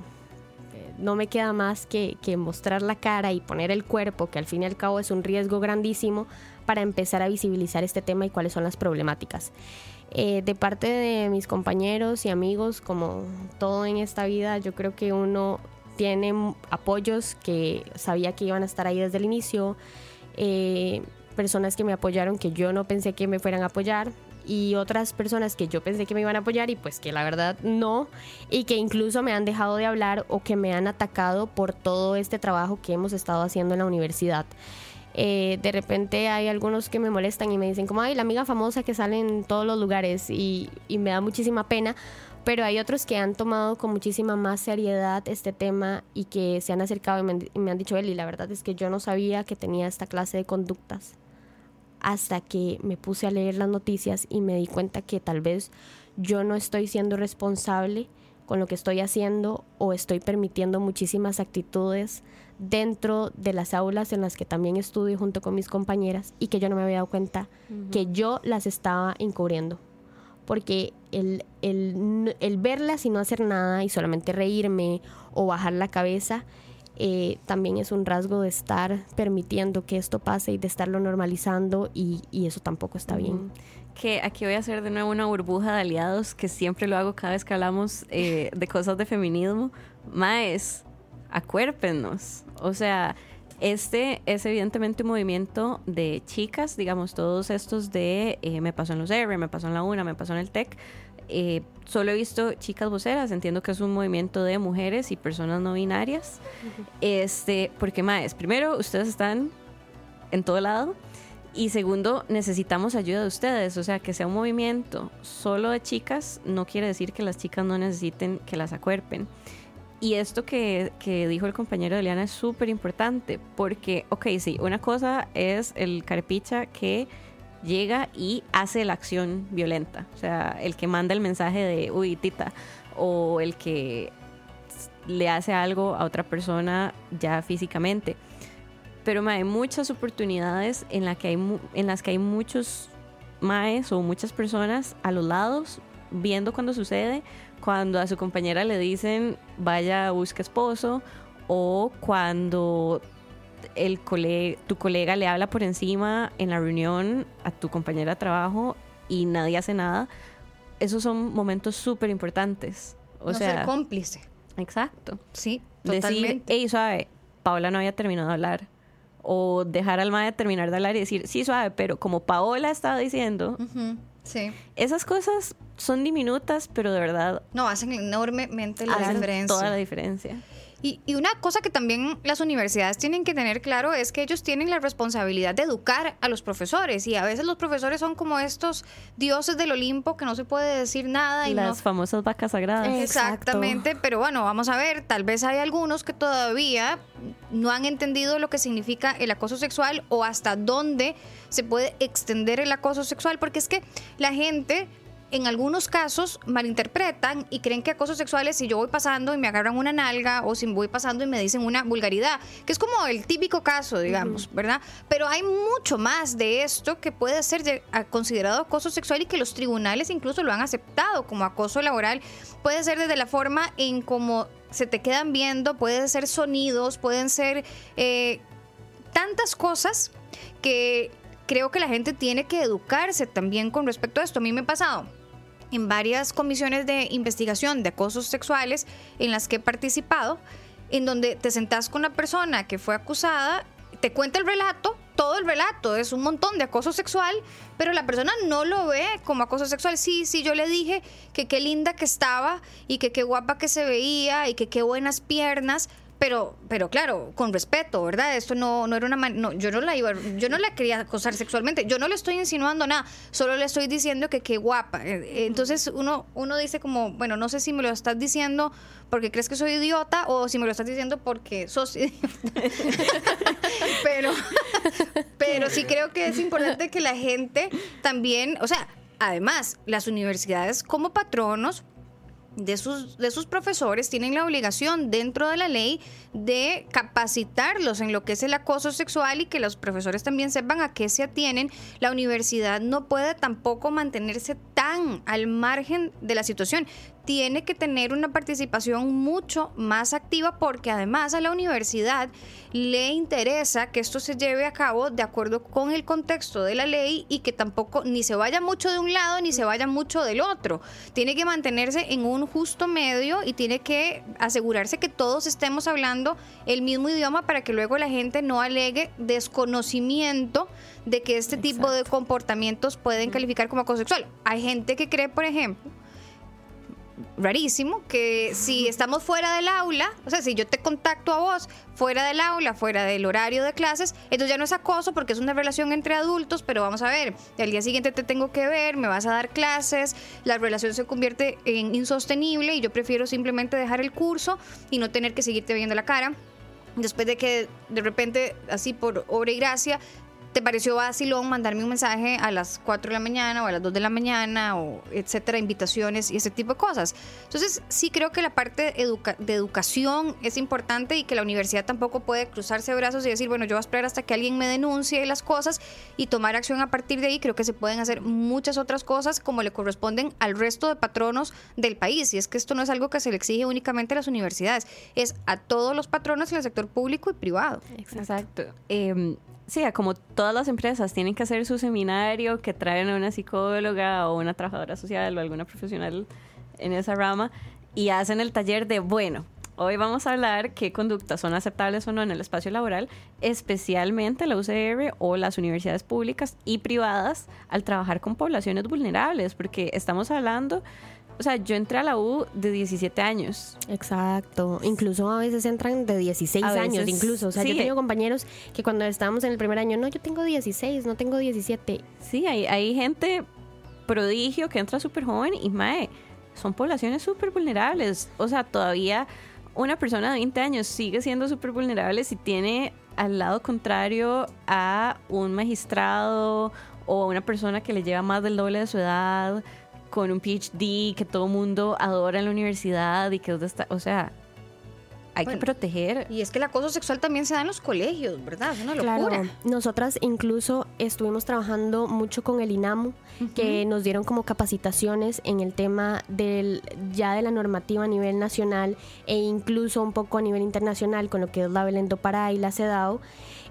eh, no me queda más que, que mostrar la cara y poner el cuerpo, que al fin y al cabo es un riesgo grandísimo para empezar a visibilizar este tema y cuáles son las problemáticas. Eh, de parte de mis compañeros y amigos, como todo en esta vida, yo creo que uno tiene apoyos que sabía que iban a estar ahí desde el inicio, eh, personas que me apoyaron que yo no pensé que me fueran a apoyar y otras personas que yo pensé que me iban a apoyar y pues que la verdad no y que incluso me han dejado de hablar o que me han atacado por todo este trabajo que hemos estado haciendo en la universidad. Eh, de repente hay algunos que me molestan y me dicen como, ay, la amiga famosa que sale en todos los lugares y, me da muchísima pena, pero hay otros que han tomado con muchísima más seriedad este tema y que se han acercado y me han, dicho, Eli, la verdad es que yo no sabía que tenía esta clase de conductas hasta que me puse a leer las noticias y me di cuenta que tal vez yo no estoy siendo responsable con lo que estoy haciendo o estoy permitiendo muchísimas actitudes dentro de las aulas en las que también estudio junto con mis compañeras y que yo no me había dado cuenta que yo las estaba encubriendo. Porque el, el, verlas y no hacer nada y solamente reírme o bajar la cabeza eh, también es un rasgo de estar permitiendo que esto pase y de estarlo normalizando y, eso tampoco está bien. Que aquí voy a hacer de nuevo una burbuja de aliados, que siempre lo hago cada vez que hablamos eh, de cosas de feminismo. Maes, acuérpenos. O sea, este es evidentemente un movimiento de chicas, digamos, todos estos de eh, me pasó en los R, me pasó en la UNA, me pasó en el TEC. Eh, solo he visto chicas voceras, entiendo que es un movimiento de mujeres y personas no binarias. Este, porque más, primero, ustedes están en todo lado. Y segundo, necesitamos ayuda de ustedes. O sea, que sea un movimiento solo de chicas no quiere decir que las chicas no necesiten que las acuerpen. Y esto que, dijo el compañero de Eliana es súper importante porque, ok, sí, una cosa es el carpicha que llega y hace la acción violenta, o sea, el que manda el mensaje de, uy, tita, o el que le hace algo a otra persona ya físicamente. Pero hay muchas oportunidades en, la que hay, en las que hay muchos maes o muchas personas a los lados viendo cuando sucede, cuando a su compañera le dicen vaya busque esposo o cuando el tu colega le habla por encima en la reunión a tu compañera de trabajo y nadie hace nada. Esos son momentos súper importantes. O sea, ser cómplice. Exacto. Sí, totalmente. Decir, hey, suave, Paola no había terminado de hablar. O dejar al madre terminar de hablar y decir, sí, suave, pero como Paola estaba diciendo, sí. esas cosas son diminutas, pero de verdad. No, hacen enormemente la hacen diferencia. Toda la diferencia. Y, una cosa que también las universidades tienen que tener claro es que ellos tienen la responsabilidad de educar a los profesores y a veces los profesores son como estos dioses del Olimpo que no se puede decir nada. Y las famosas vacas sagradas. Exactamente, pero bueno, vamos a ver, tal vez hay algunos que todavía no han entendido lo que significa el acoso sexual o hasta dónde se puede extender el acoso sexual, porque es que la gente en algunos casos malinterpretan y creen que acoso sexual es si yo voy pasando y me agarran una nalga o si voy pasando y me dicen una vulgaridad, que es como el típico caso, digamos, ¿verdad? Pero hay mucho más de esto que puede ser considerado acoso sexual y que los tribunales incluso lo han aceptado como acoso laboral. Puede ser desde la forma en cómo se te quedan viendo, pueden ser sonidos, pueden ser eh, tantas cosas que creo que la gente tiene que educarse también con respecto a esto. A mí me ha pasado en varias comisiones de investigación de acosos sexuales en las que he participado, en donde te sentás con una persona que fue acusada, te cuenta el relato, todo el relato es un montón de acoso sexual, pero la persona no lo ve como acoso sexual. Sí, sí, yo le dije que qué linda que estaba y que qué guapa que se veía y que qué buenas piernas, pero, pero claro, con respeto, ¿verdad? Esto no, no era una no, yo no la iba, yo no la quería acosar sexualmente, yo no le estoy insinuando nada, solo le estoy diciendo que qué guapa. Eh, entonces uno, uno dice como, bueno, no sé si me lo estás diciendo porque crees que soy idiota o si me lo estás diciendo porque sos idiota. pero, pero sí creo que es importante que la gente también, o sea, además, las universidades como patronos de sus, de sus profesores tienen la obligación dentro de la ley de capacitarlos en lo que es el acoso sexual y que los profesores también sepan a qué se atienen. La universidad no puede tampoco mantenerse tan al margen de la situación tiene que tener una participación mucho más activa porque además a la universidad le interesa que esto se lleve a cabo de acuerdo con el contexto de la ley y que tampoco ni se vaya mucho de un lado ni se vaya mucho del otro. Tiene que mantenerse en un justo medio y tiene que asegurarse que todos estemos hablando el mismo idioma para que luego la gente no alegue desconocimiento de que este tipo de comportamientos pueden calificar como acoso sexual. Hay gente que cree, por ejemplo, rarísimo que si estamos fuera del aula, o sea, si yo te contacto a vos fuera del aula, fuera del horario de clases, entonces ya no es acoso porque es una relación entre adultos, pero vamos a ver, al día siguiente te tengo que ver, me vas a dar clases, la relación se convierte en insostenible y yo prefiero simplemente dejar el curso y no tener que seguirte viendo la cara. Después de que de repente, así por obra y gracia, ¿Te pareció vacilón mandarme un mensaje a las 4 de la mañana o a las 2 de la mañana o etcétera, invitaciones y ese tipo de cosas? Entonces, sí creo que la parte de educación es importante y que la universidad tampoco puede cruzarse brazos y decir, bueno, yo voy a esperar hasta que alguien me denuncie las cosas y tomar acción a partir de ahí. Creo que se pueden hacer muchas otras cosas como le corresponden al resto de patronos del país. Y es que esto no es algo que se le exige únicamente a las universidades, es a todos los patronos en el sector público y privado. Exacto. Em, sí, como todas las empresas tienen que hacer su seminario, que traen a una psicóloga o una trabajadora social o alguna profesional en esa rama y hacen el taller de, bueno, hoy vamos a hablar qué conductas son aceptables o no en el espacio laboral, especialmente la UCR o las universidades públicas y privadas al trabajar con poblaciones vulnerables, porque estamos hablando o sea, yo entré a la U de 17 años. Exacto. Incluso a veces entran de 16 años, incluso. O sea, yo he tenido compañeros que cuando estábamos en el primer año, no, yo tengo 16, no tengo 17. Sí, hay, hay gente prodigio que entra súper joven y, mae, son poblaciones súper vulnerables. O sea, todavía una persona de 20 años sigue siendo súper vulnerable si tiene al lado contrario a un magistrado o una persona que le lleva más del doble de su edad con un PhD que todo mundo adora en la universidad y que está, o sea, hay que proteger. Y es que el acoso sexual también se da en los colegios, ¿verdad? Es una locura. Claro, nosotras incluso estuvimos trabajando mucho con el INAMU, que nos dieron como capacitaciones en el tema del ya de la normativa a nivel nacional e incluso un poco a nivel internacional con lo que es la Belendo Pará y la CEDAW,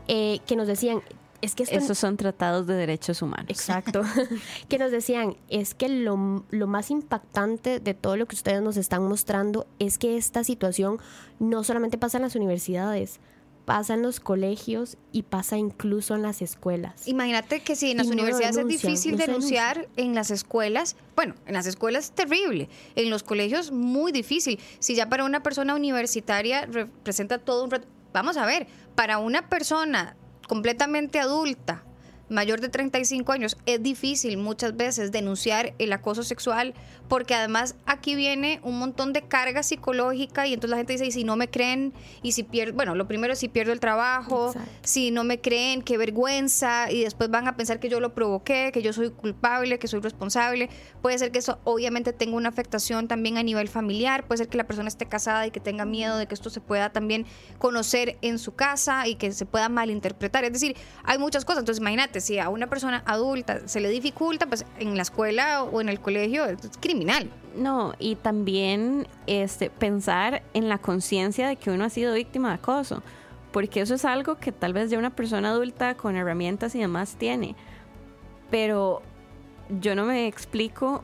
eh, que nos decían, es que esos son tratados de derechos humanos. Exacto. que nos decían, es que lo, lo, más impactante de todo lo que ustedes nos están mostrando es que esta situación no solamente pasa en las universidades, pasa en los colegios y pasa incluso en las escuelas. Imagínate que si en las universidades es difícil denunciar, en las escuelas, bueno, en las escuelas es terrible, en los colegios muy difícil. Si ya para una persona universitaria representa todo un... Vamos a ver, para una persona completamente adulta, mayor de 35 años, es difícil muchas veces denunciar el acoso sexual porque además aquí viene un montón de carga psicológica y entonces la gente dice, y si no me creen, y si pierdo, bueno, lo primero es si pierdo el trabajo, si no me creen, qué vergüenza, y después van a pensar que yo lo provoqué, que yo soy culpable, que soy responsable. Puede ser que eso obviamente tenga una afectación también a nivel familiar, puede ser que la persona esté casada y que tenga miedo de que esto se pueda también conocer en su casa y que se pueda malinterpretar. Es decir, hay muchas cosas. Entonces imagínate, si a una persona adulta se le dificulta, pues en la escuela o en el colegio es criminal. No, y también este, pensar en la conciencia de que uno ha sido víctima de acoso, porque eso es algo que tal vez ya una persona adulta con herramientas y demás tiene, pero yo no me explico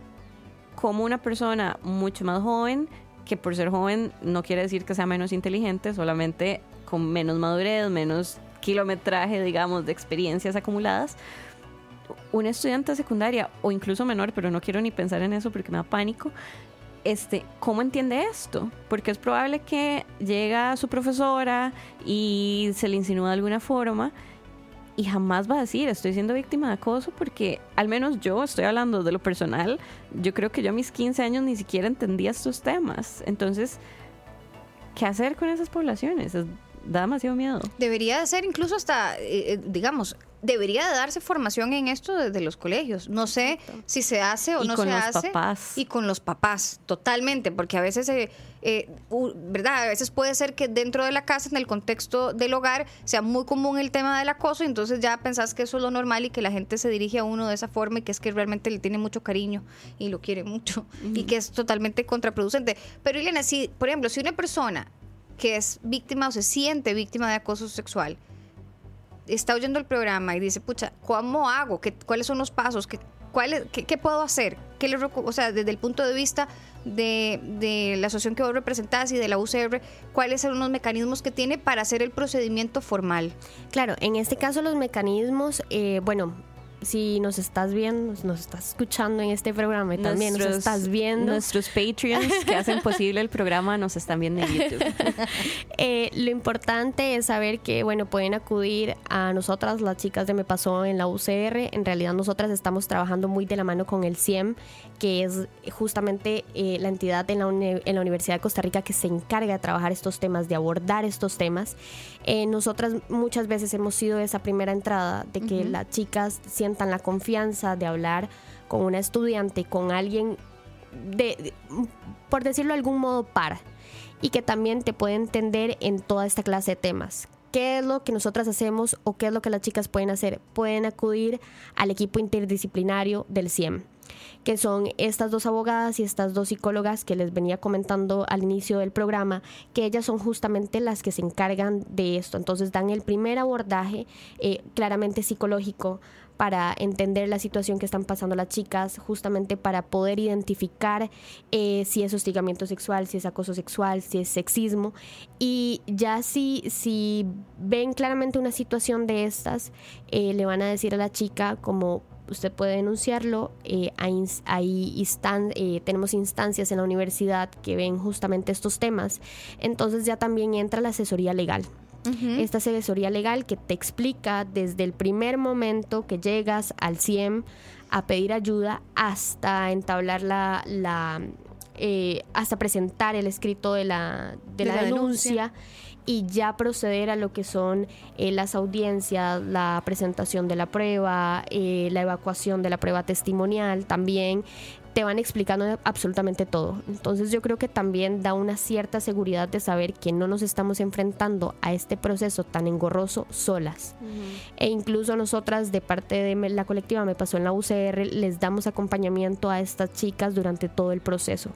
cómo una persona mucho más joven, que por ser joven no quiere decir que sea menos inteligente, solamente con menos madurez, menos kilometraje, digamos, de experiencias acumuladas, una estudiante secundaria o incluso menor, pero no quiero ni pensar en eso porque me da pánico, este, ¿cómo entiende esto? Porque es probable que llega su profesora y se le insinúa de alguna forma y jamás va a decir estoy siendo víctima de acoso porque al menos yo estoy hablando de lo personal, yo creo que yo a mis 15 años ni siquiera entendía estos temas. Entonces, ¿qué hacer con esas poblaciones? Da demasiado miedo. Debería ser incluso hasta, eh, eh, digamos, debería de darse formación en esto desde los colegios. No sé si se hace o no se hace. Papás. Y con los papás, totalmente, porque a veces, eh, eh, ¿verdad? A veces puede ser que dentro de la casa, en el contexto del hogar, sea muy común el tema del acoso, y entonces ya pensás que eso es lo normal y que la gente se dirige a uno de esa forma y que es que realmente le tiene mucho cariño y lo quiere mucho y que es totalmente contraproducente. Pero Elena, si, por ejemplo, si una persona que es víctima o se siente víctima de acoso sexual, está oyendo el programa y dice, pucha, ¿cómo hago? ¿Qué, ¿Cuáles son los pasos? ¿Qué, cuál, qué, puedo hacer? ¿Qué le, o sea, desde el punto de vista de, de, la asociación que vos representás y de la UCR, ¿cuáles son los mecanismos que tiene para hacer el procedimiento formal? Claro, en este caso los mecanismos, eh, bueno, si nos estás viendo, nos estás escuchando en este programa y también nos estás viendo. Nuestros Patreons que hacen posible el programa nos están viendo en YouTube. Eh, lo importante es saber que, bueno, pueden acudir a nosotras, las chicas de Me Pasó en la UCR. En realidad nosotras estamos trabajando muy de la mano con el CIEM, que es justamente eh, la entidad en la, en la Universidad de Costa Rica que se encarga de trabajar estos temas, de abordar estos temas. Eh, nosotras muchas veces hemos sido esa primera entrada de que las chicas la confianza de hablar con una estudiante, con alguien de, por decirlo de algún modo, para y que también te puede entender en toda esta clase de temas. ¿Qué es lo que nosotras hacemos o qué es lo que las chicas pueden hacer? Pueden acudir al equipo interdisciplinario del CIEM que son estas dos abogadas y estas dos psicólogas que les venía comentando al inicio del programa, que ellas son justamente las que se encargan de esto. Entonces dan el primer abordaje eh, claramente psicológico para entender la situación que están pasando las chicas, justamente para poder identificar eh, si es hostigamiento sexual, si es acoso sexual, si es sexismo. Y ya si, si ven claramente una situación de estas, eh, le van a decir a la chica como usted puede denunciarlo. Eh, ahí eh, tenemos instancias en la universidad que ven justamente estos temas. Entonces ya también entra la asesoría legal. Esta asesoría legal que te explica desde el primer momento que llegas al CIEM a pedir ayuda hasta entablar la, eh, hasta presentar el escrito de la, de, la, denuncia y ya proceder a lo que son eh, las audiencias, la presentación de la prueba, eh, la evacuación de la prueba testimonial también te van explicando absolutamente todo. Entonces yo creo que también da una cierta seguridad de saber que no nos estamos enfrentando a este proceso tan engorroso solas. E incluso nosotras de parte de la colectiva Me Pasó en la UCR les damos acompañamiento a estas chicas durante todo el proceso.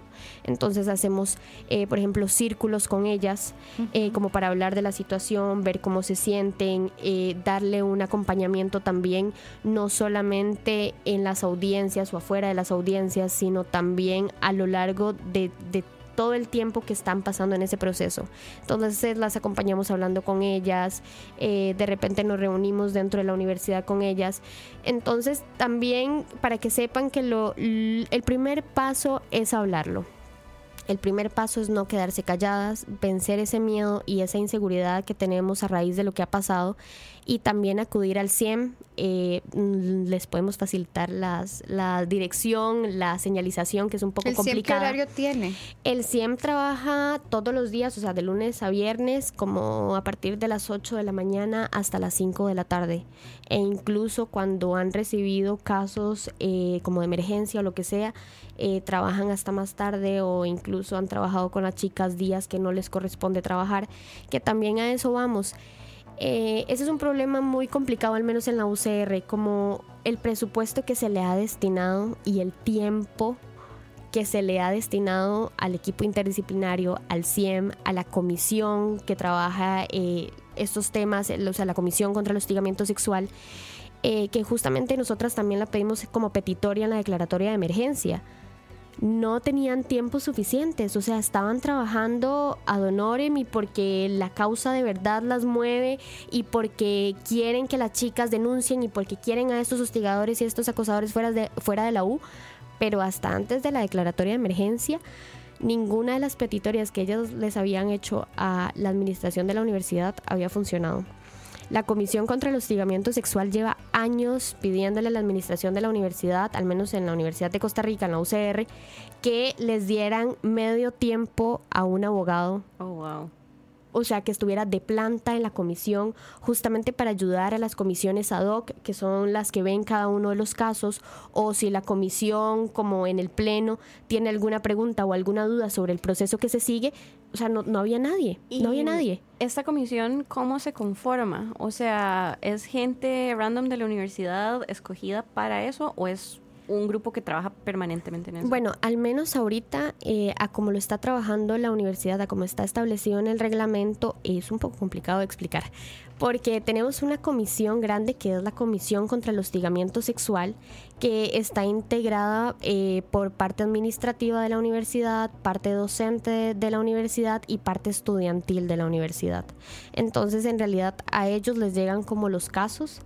Entonces hacemos, eh, por ejemplo, círculos con ellas eh, como para hablar de la situación, ver cómo se sienten, eh, darle un acompañamiento también, no solamente en las audiencias o afuera de las audiencias, sino también a lo largo de, todo el tiempo que están pasando en ese proceso. Entonces las acompañamos hablando con ellas, eh, de repente nos reunimos dentro de la universidad con ellas. Entonces también para que sepan que lo, el primer paso es hablarlo. El primer paso es no quedarse calladas, vencer ese miedo y esa inseguridad que tenemos a raíz de lo que ha pasado y también acudir al CIEM. Eh, les podemos facilitar las, la dirección, la señalización, que es un poco ¿El complicada. ¿El ¿Qué horario tiene? El CIEM trabaja todos los días, o sea, de lunes a viernes, como a partir de las 8 de la mañana hasta las 5 de la tarde. E incluso cuando han recibido casos eh, como de emergencia o lo que sea, eh, trabajan hasta más tarde o incluso han trabajado con las chicas días que no les corresponde trabajar, que también a eso vamos. Eh, ese es un problema muy complicado, al menos en la UCR, como el presupuesto que se le ha destinado y el tiempo que se le ha destinado al equipo interdisciplinario, al CIEM, a la comisión que trabaja eh, estos temas, o sea, la comisión contra el hostigamiento sexual, eh, que justamente nosotras también la pedimos como petitoria en la declaratoria de emergencia no tenían tiempo suficientes, o sea, estaban trabajando ad honorem y porque la causa de verdad las mueve y porque quieren que las chicas denuncien y porque quieren a estos hostigadores y estos acosadores fuera de, fuera de la U, pero hasta antes de la declaratoria de emergencia, ninguna de las petitorias que ellos les habían hecho a la administración de la universidad había funcionado. La Comisión contra el Hostigamiento Sexual lleva años pidiéndole a la administración de la universidad, al menos en la Universidad de Costa Rica, en la UCR, que les dieran medio tiempo a un abogado. Oh, wow o sea, que estuviera de planta en la comisión, justamente para ayudar a las comisiones ad hoc, que son las que ven cada uno de los casos, o si la comisión, como en el Pleno, tiene alguna pregunta o alguna duda sobre el proceso que se sigue, o sea, no, no había nadie, no había nadie. ¿Esta comisión cómo se conforma? O sea, ¿es gente random de la universidad escogida para eso o es un grupo que trabaja permanentemente en eso? Bueno, al menos ahorita, eh, a como lo está trabajando la universidad, a como está establecido en el reglamento, es un poco complicado de explicar, porque tenemos una comisión grande que es la Comisión contra el Hostigamiento Sexual, que está integrada eh, por parte administrativa de la universidad, parte docente de la universidad y parte estudiantil de la universidad. Entonces, en realidad, a ellos les llegan como los casos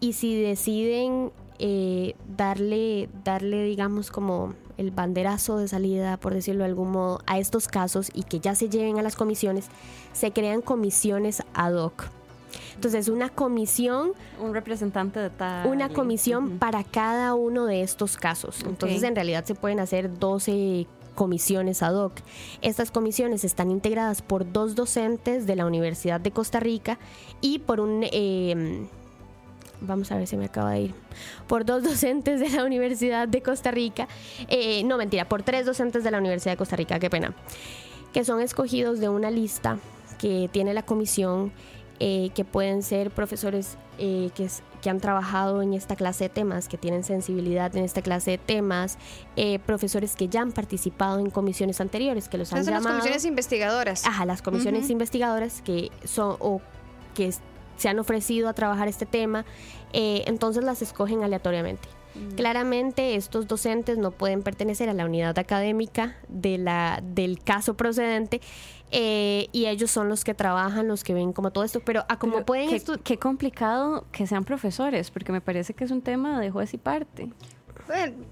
y si deciden eh, darle, darle, digamos, como el banderazo de salida, por decirlo de algún modo, a estos casos y que ya se lleven a las comisiones, se crean comisiones ad hoc. Entonces, una comisión. Un representante de tal. Una comisión para cada uno de estos casos. Entonces, en realidad se pueden hacer 12 comisiones ad hoc. Estas comisiones están integradas por dos docentes de la Universidad de Costa Rica y por un. Eh, vamos a ver si me acaba de ir, por dos docentes de la Universidad de Costa Rica, eh, no mentira, por tres docentes de la Universidad de Costa Rica, qué pena, que son escogidos de una lista que tiene la comisión, eh, que pueden ser profesores eh, que, que, han trabajado en esta clase de temas, que tienen sensibilidad en esta clase de temas, profesores que ya han participado en comisiones anteriores, que los han llamado... las comisiones investigadoras. Ajá, las comisiones investigadoras que son o que se han ofrecido a trabajar este tema, eh, entonces las escogen aleatoriamente. Claramente estos docentes no pueden pertenecer a la unidad académica de la, del caso procedente eh, y ellos son los que trabajan, los que ven como todo esto, pero a como pueden... Qué, qué complicado que sean profesores, porque me parece que es un tema de juez y parte.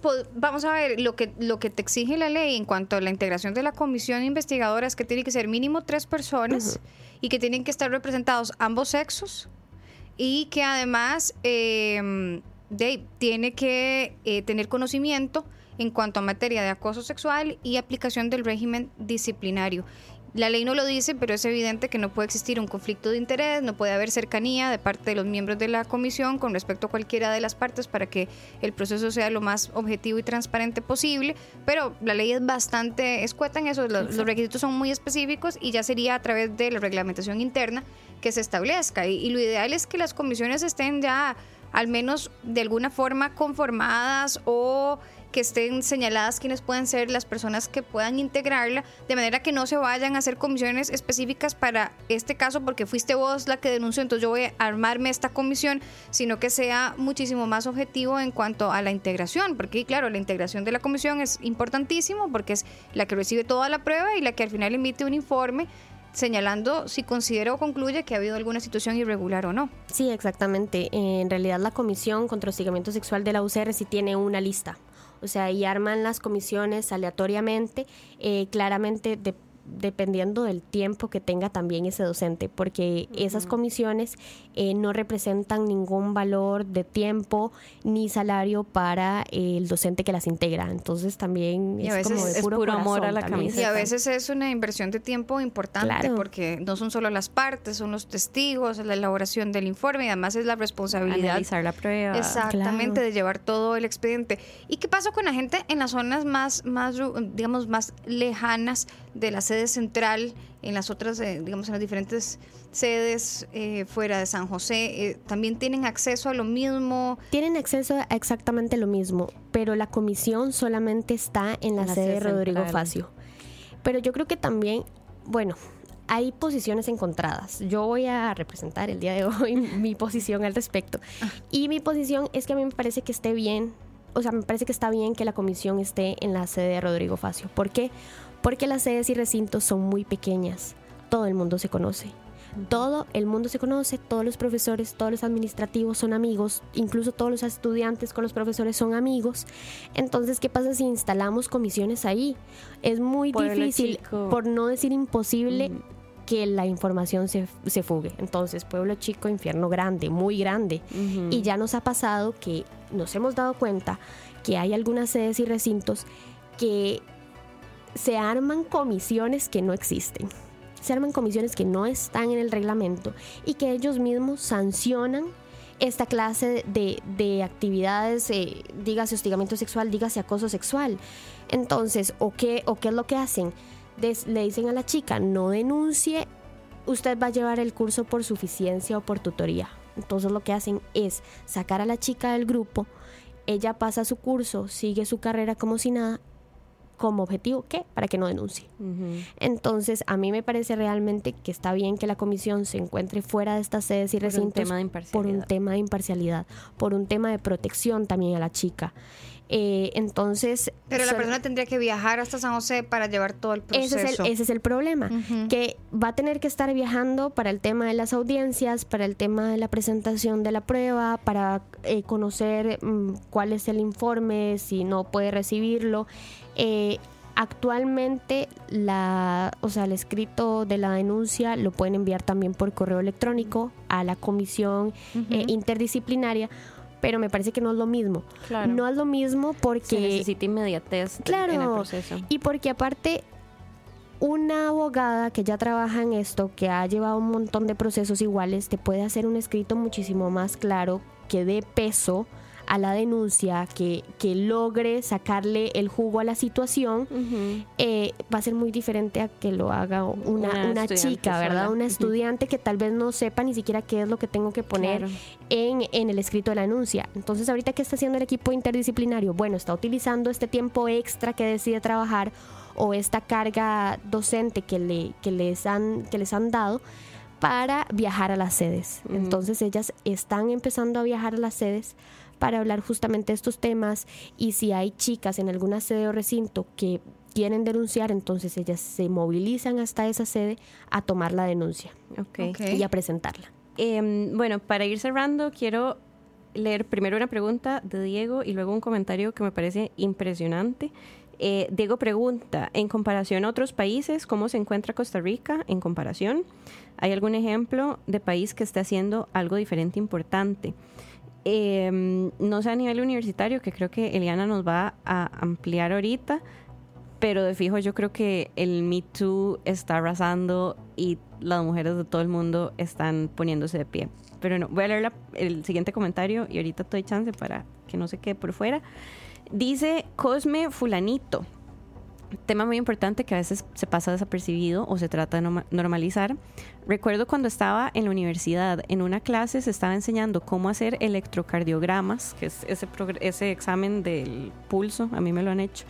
pues, vamos a ver, lo que, lo que te exige la ley en cuanto a la integración de la comisión investigadora es que tiene que ser mínimo tres personas y que tienen que estar representados ambos sexos y que además eh, tiene que eh, tener conocimiento en cuanto a materia de acoso sexual y aplicación del régimen disciplinario. la ley no lo dice, pero es evidente que no puede existir un conflicto de interés, no puede haber cercanía de parte de los miembros de la comisión con respecto a cualquiera de las partes para que el proceso sea lo más objetivo y transparente posible, pero la ley es bastante escueta en eso, los, requisitos son muy específicos y ya sería a través de la reglamentación interna que se establezca. y lo ideal es que las comisiones estén ya al menos de alguna forma conformadas o que estén señaladas quiénes pueden ser las personas que puedan integrarla, de manera que no se vayan a hacer comisiones específicas para este caso porque fuiste vos la que denunció, entonces yo voy a armarme esta comisión, sino que sea muchísimo más objetivo en cuanto a la integración, porque claro, la integración de la comisión es importantísimo porque es la que recibe toda la prueba y la que al final emite un informe señalando si considera o concluye que ha habido alguna situación irregular o no. Sí, exactamente. En realidad la Comisión contra el Hostigamiento Sexual de la UCR sí tiene una lista. O sea, y arman las comisiones aleatoriamente, eh, claramente de dependiendo del tiempo que tenga también ese docente, porque esas comisiones eh, no representan ningún valor de tiempo ni salario para el docente que las integra. Entonces también es como de puro, amor a la camiseta. Y a veces es una inversión de tiempo importante porque no son solo las partes, son los testigos, la elaboración del informe y además es la responsabilidad. Analizar la prueba. Exactamente, de llevar todo el expediente. ¿Y qué pasa con la gente en las zonas más, más digamos, más lejanas de la sede central, en las otras, eh, digamos, en las diferentes sedes eh, fuera de San José, eh, ¿también tienen acceso a lo mismo? Tienen acceso a exactamente lo mismo, pero la comisión solamente está en la, sede de Rodrigo Facio. Pero yo creo que también, bueno, hay posiciones encontradas. Yo voy a representar el día de hoy mi posición al respecto. Y mi posición es que a mí me parece que esté bien, o sea, me parece que está bien que la comisión esté en la sede de Rodrigo Facio. ¿Por qué? porque las sedes y recintos son muy pequeñas. Todo el mundo se conoce. Todo el mundo se conoce, todos los profesores, todos los administrativos son amigos, incluso todos los estudiantes con los profesores son amigos. Entonces, ¿qué pasa si instalamos comisiones ahí? Es muy difícil, por no decir imposible, que la información se, se, fugue. Entonces, pueblo chico, infierno grande, muy grande. Y ya nos ha pasado que nos hemos dado cuenta que hay algunas sedes y recintos que se arman comisiones que no existen. Se arman comisiones que no están en el reglamento y que ellos mismos sancionan esta clase de, actividades, eh, dígase hostigamiento sexual, dígase acoso sexual. Entonces, ¿o qué, o qué es lo que hacen? le dicen a la chica, no denuncie, usted va a llevar el curso por suficiencia o por tutoría. Entonces lo que hacen es sacar a la chica del grupo, ella pasa su curso, sigue su carrera como si nada como objetivo ¿qué? para que no denuncie. Entonces, a mí me parece realmente que está bien que la comisión se encuentre fuera de estas sedes y recintos por un tema de imparcialidad, por un tema de protección también a la chica. Eh, entonces. Pero la persona tendría que viajar hasta San José para llevar todo el proceso. Ese es el, ese es el problema, que va a tener que estar viajando para el tema de las audiencias, para el tema de la presentación de la prueba, para eh, conocer mm, cuál es el informe, si no puede recibirlo. Eh, actualmente la, o sea, el escrito de la denuncia lo pueden enviar también por correo electrónico a la comisión eh, interdisciplinaria pero me parece que no es lo mismo. No es lo mismo porque... Se necesita inmediatez claro, en el proceso. Y porque aparte una abogada que ya trabaja en esto, que ha llevado un montón de procesos iguales, te puede hacer un escrito muchísimo más claro, que dé peso a la denuncia, que, que logre sacarle el jugo a la situación, eh, va a ser muy diferente a que lo haga una, una, chica, ¿verdad? Una estudiante que tal vez no sepa ni siquiera qué es lo que tengo que poner en, en el escrito de la denuncia. Entonces, ahorita, ¿qué está haciendo el equipo interdisciplinario? Bueno, está utilizando este tiempo extra que decide trabajar o esta carga docente que, le, que, les, han, que les han dado para viajar a las sedes. Entonces ellas están empezando a viajar a las sedes para hablar justamente de estos temas y si hay chicas en alguna sede o recinto que quieren denunciar, entonces ellas se movilizan hasta esa sede a tomar la denuncia y a presentarla. Em, bueno, para ir cerrando, quiero leer primero una pregunta de Diego y luego un comentario que me parece impresionante. Eh, Diego pregunta, en comparación a otros países, ¿cómo se encuentra Costa Rica en comparación? ¿Hay algún ejemplo de país que esté haciendo algo diferente importante? Em, no sé a nivel universitario, que creo que Eliana nos va a ampliar ahorita, pero de fijo yo creo que el Me Too está arrasando y las mujeres de todo el mundo están poniéndose de pie. Pero no, voy a leer el siguiente comentario y ahorita doy chance para que no se quede por fuera. Dice Cosme Fulanito tema muy importante que a veces se pasa desapercibido o se trata de normalizar. Recuerdo cuando estaba en la universidad, en una clase se estaba enseñando cómo hacer electrocardiogramas, que es ese, ese examen del pulso, a mí me lo han hecho.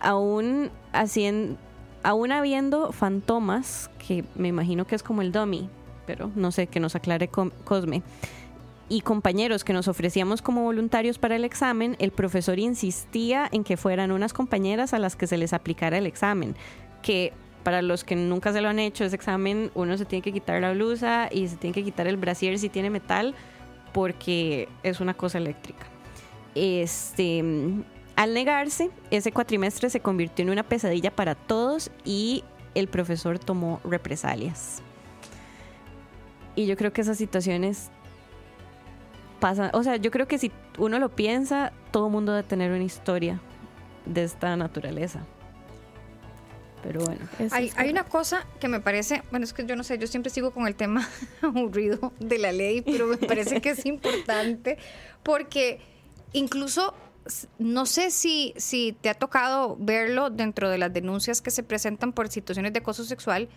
Aún, haciendo, aún habiendo fantomas, que me imagino que es como el dummy, pero no sé, que nos aclare Cosme y compañeros que nos ofrecíamos como voluntarios para el examen, el profesor insistía en que fueran unas compañeras a las que se les aplicara el examen, que para los que nunca se lo han hecho ese examen, uno se tiene que quitar la blusa y se tiene que quitar el brasier si tiene metal, porque es una cosa eléctrica. Este, al negarse, ese cuatrimestre se convirtió en una pesadilla para todos y el profesor tomó represalias. Y yo creo que esas situaciones pasa, o sea, yo creo que si uno lo piensa, todo mundo debe tener una historia de esta naturaleza. Pero bueno. Hay, hay, una cosa que me parece, bueno, es que yo no sé, yo siempre sigo con el tema aburrido de la ley, pero me parece que es importante porque incluso no sé si, si te ha tocado verlo dentro de las denuncias que se presentan por situaciones de acoso sexual,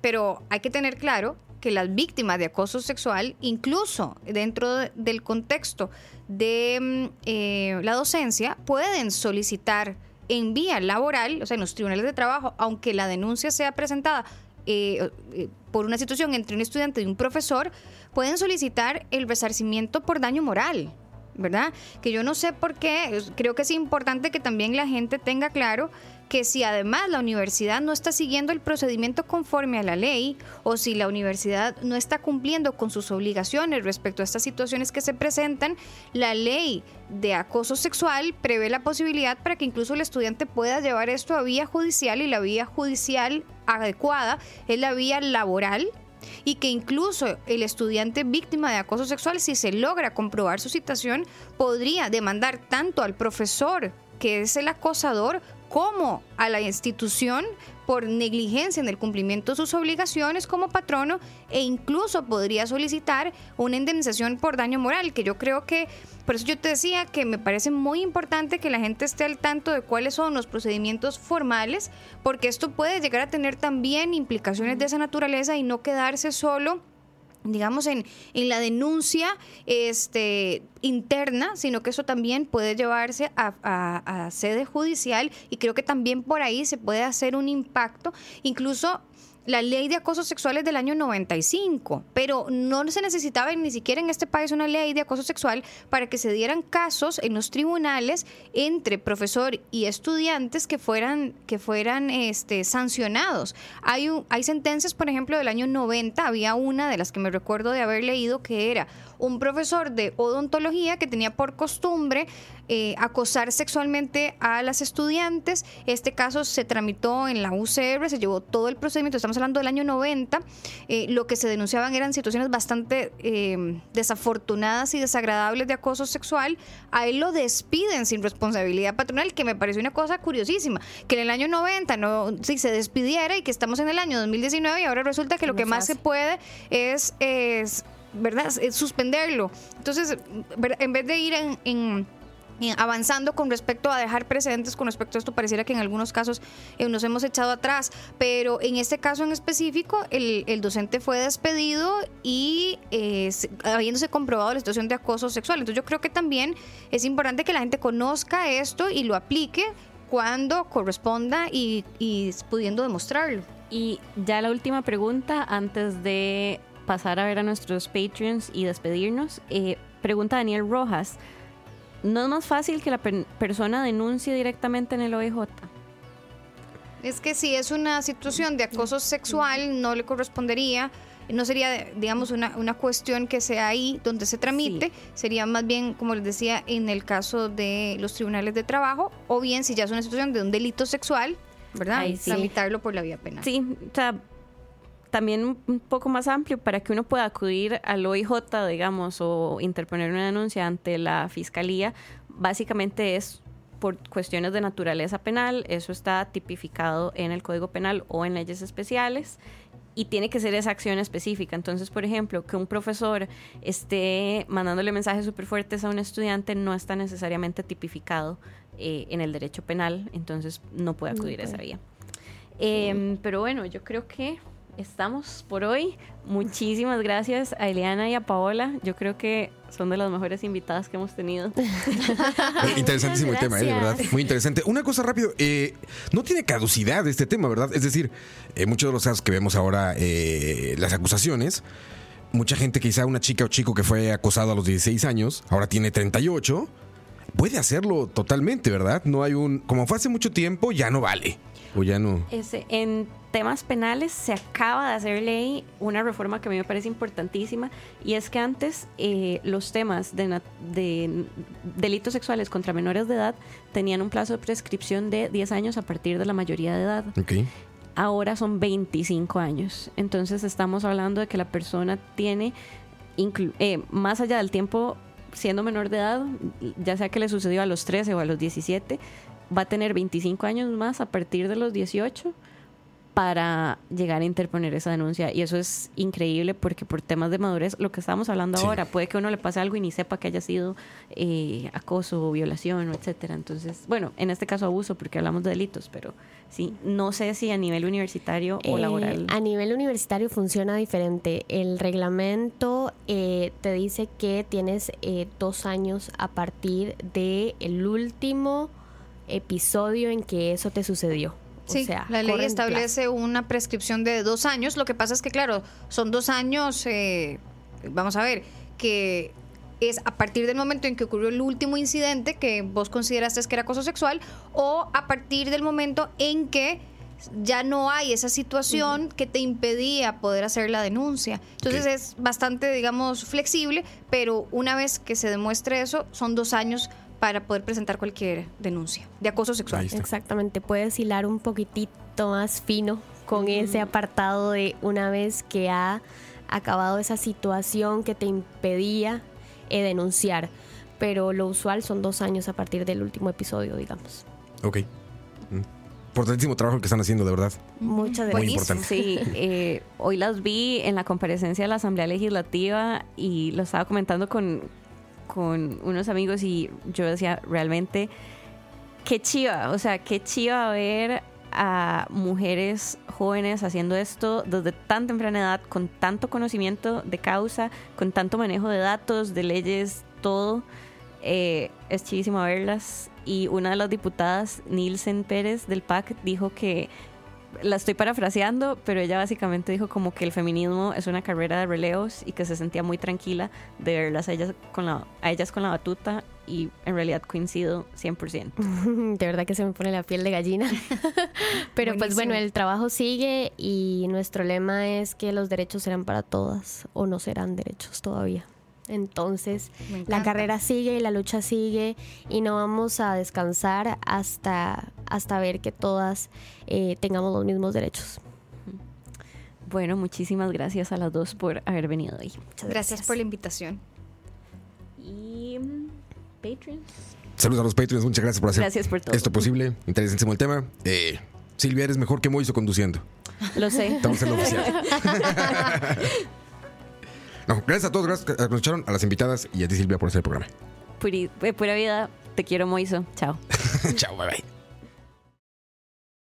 pero hay que tener claro que las víctimas de acoso sexual, incluso dentro del contexto de mm, eh, la docencia, pueden solicitar en vía laboral, o sea, en los tribunales de trabajo, aunque la denuncia sea presentada eh, eh, por una situación entre un estudiante y un profesor, pueden solicitar el resarcimiento por daño moral. ¿Verdad? Que yo no sé por qué, creo que es importante que también la gente tenga claro que si además la universidad no está siguiendo el procedimiento conforme a la ley o si la universidad no está cumpliendo con sus obligaciones respecto a estas situaciones que se presentan, la ley de acoso sexual prevé la posibilidad para que incluso el estudiante pueda llevar esto a vía judicial y la vía judicial adecuada es la vía laboral y que incluso el estudiante víctima de acoso sexual, si se logra comprobar su situación, podría demandar tanto al profesor que es el acosador como a la institución por negligencia en el cumplimiento de sus obligaciones como patrono e incluso podría solicitar una indemnización por daño moral, que yo creo que, por eso yo te decía que me parece muy importante que la gente esté al tanto de cuáles son los procedimientos formales, porque esto puede llegar a tener también implicaciones de esa naturaleza y no quedarse solo digamos, en, en, la denuncia este, interna, sino que eso también puede llevarse a, a, sede judicial y creo que también por ahí se puede hacer un impacto, incluso la ley de acoso sexual es del año 95, pero no se necesitaba ni siquiera en este país una ley de acoso sexual para que se dieran casos en los tribunales entre profesor y estudiantes que fueran, que fueran este, sancionados. Hay, hay sentencias, por ejemplo, del año 90, había una de las que me recuerdo de haber leído que era un profesor de odontología que tenía por costumbre eh, acosar sexualmente a las estudiantes. Este caso se tramitó en la UCR, se llevó todo el procedimiento, estamos hablando del año 90. Eh, lo que se denunciaban eran situaciones bastante eh, desafortunadas y desagradables de acoso sexual. A él lo despiden sin responsabilidad patronal, que me pareció una cosa curiosísima, que en el año 90 no, si se despidiera y que estamos en el año 2019 y ahora resulta que lo que más se puede es, es ¿verdad? suspenderlo. Entonces, en vez de ir en, avanzando con respecto a dejar precedentes con respecto a esto, pareciera que en algunos casos eh, nos hemos echado atrás, pero en este caso en específico, el, docente fue despedido y eh, habiéndose comprobado la situación de acoso sexual. Entonces yo creo que también es importante que la gente conozca esto y lo aplique cuando corresponda y, y pudiendo demostrarlo. Y ya la última pregunta antes de pasar a ver a nuestros Patreons y despedirnos, eh, pregunta Daniel Rojas, ¿no es más fácil que la persona denuncie directamente en el OIJ? Es que si es una situación de acoso sexual, no le correspondería, no sería, digamos, una, una cuestión que sea ahí donde se tramite, sería más bien, como les decía, en el caso de los tribunales de trabajo, o bien si ya es una situación de un delito sexual, ¿verdad? Tramitarlo por la vía penal. Sí, o sea, también un poco más amplio para que uno pueda acudir al OIJ, digamos, o interponer una denuncia ante la fiscalía, básicamente es por cuestiones de naturaleza penal, eso está tipificado en el Código Penal o en leyes especiales y tiene que ser esa acción específica. Entonces, por ejemplo, que un profesor esté mandándole mensajes súper fuertes a un estudiante no está necesariamente tipificado eh, en el derecho penal, entonces no puede acudir a esa vía. Em, pero bueno, yo creo que estamos por hoy. Muchísimas gracias a Eliana y a Paola. Yo creo que son de las mejores invitadas que hemos tenido. Interesantísimo el tema, ¿eh? de verdad. Muy interesante. Una cosa rápido, eh, no tiene caducidad este tema, ¿verdad? Es decir, eh, muchos de los casos que vemos ahora, eh, las acusaciones, mucha gente, quizá una chica o chico que fue acosado a los 16 años, ahora tiene 38, puede hacerlo totalmente, ¿verdad? No hay un... Como fue hace mucho tiempo, ya no vale. O ya no... Ese, en temas penales se acaba de hacer ley una reforma que a mí me parece importantísima y es que antes eh, los temas de, de, delitos sexuales contra menores de edad tenían un plazo de prescripción de 10 años a partir de la mayoría de edad. Okay. Ahora son 25 años. Entonces estamos hablando de que la persona tiene, eh, más allá del tiempo siendo menor de edad, ya sea que le sucedió a los 13 o a los 17, va a tener 25 años más a partir de los 18 para llegar a interponer esa denuncia. Y eso es increíble porque por temas de madurez, lo que estamos hablando Sí. ahora, puede que uno le pase algo y ni sepa que haya sido eh, acoso, violación, etcétera. Entonces, bueno, en este caso abuso porque hablamos de delitos, pero sí, no sé si a nivel universitario o Eh, laboral. a nivel universitario funciona diferente. El reglamento eh, te dice que tienes eh, dos años a partir del el último episodio en que eso te sucedió. O Sí, sea, la ley establece una prescripción de dos años. Lo que pasa es que, claro, son dos años, eh, vamos a ver, que es a partir del momento en que ocurrió el último incidente que vos consideraste que era acoso sexual o a partir del momento en que ya no hay esa situación que te impedía poder hacer la denuncia. Entonces es bastante, digamos, flexible, pero una vez que se demuestre eso, son dos años para poder presentar cualquier denuncia de acoso sexual. Exactamente, puedes hilar un poquitito más fino con ese apartado de una vez que ha acabado esa situación que te impedía eh, denunciar. Pero lo usual son dos años a partir del último episodio, digamos. Ok. Mm. Importantísimo trabajo que están haciendo, de verdad. Muchas Muy gracias. importante. Sí, eh, hoy las vi en la comparecencia de la Asamblea Legislativa y lo estaba comentando con, con unos amigos y yo decía, realmente, qué chiva, o sea, qué chiva ver a mujeres jóvenes haciendo esto desde tan temprana edad, con tanto conocimiento de causa, con tanto manejo de datos, de leyes, todo. Eh, es chivísimo verlas. Y una de las diputadas, Nielsen Pérez del PAC, dijo que la estoy parafraseando, pero ella básicamente dijo como que el feminismo es una carrera de relevos y que se sentía muy tranquila de verlas a ellas con la, a ellas con la batuta y en realidad coincido 100%. De verdad que se me pone la piel de gallina. Pero pues bueno, el trabajo sigue y nuestro lema es que los derechos serán para todas o no serán derechos todavía. Entonces, la carrera sigue, la lucha sigue y no vamos a descansar hasta, hasta ver que todas eh, tengamos los mismos derechos. Bueno, muchísimas gracias a las dos por haber venido hoy. Muchas Gracias por la invitación. Y mm, Patreons. Saludos a los Patreons, muchas gracias por hacer Gracias por todo. esto posible. Interesantísimo el tema. Eh, Silvia, eres mejor que Moiso conduciendo. Lo sé. Estamos en lo oficial. no, gracias a todos, gracias a los que nos escucharon, a las invitadas y a ti, Silvia, por hacer el programa. Puri- eh, pura vida. Te quiero, Moiso. Chao. Chao, bye bye.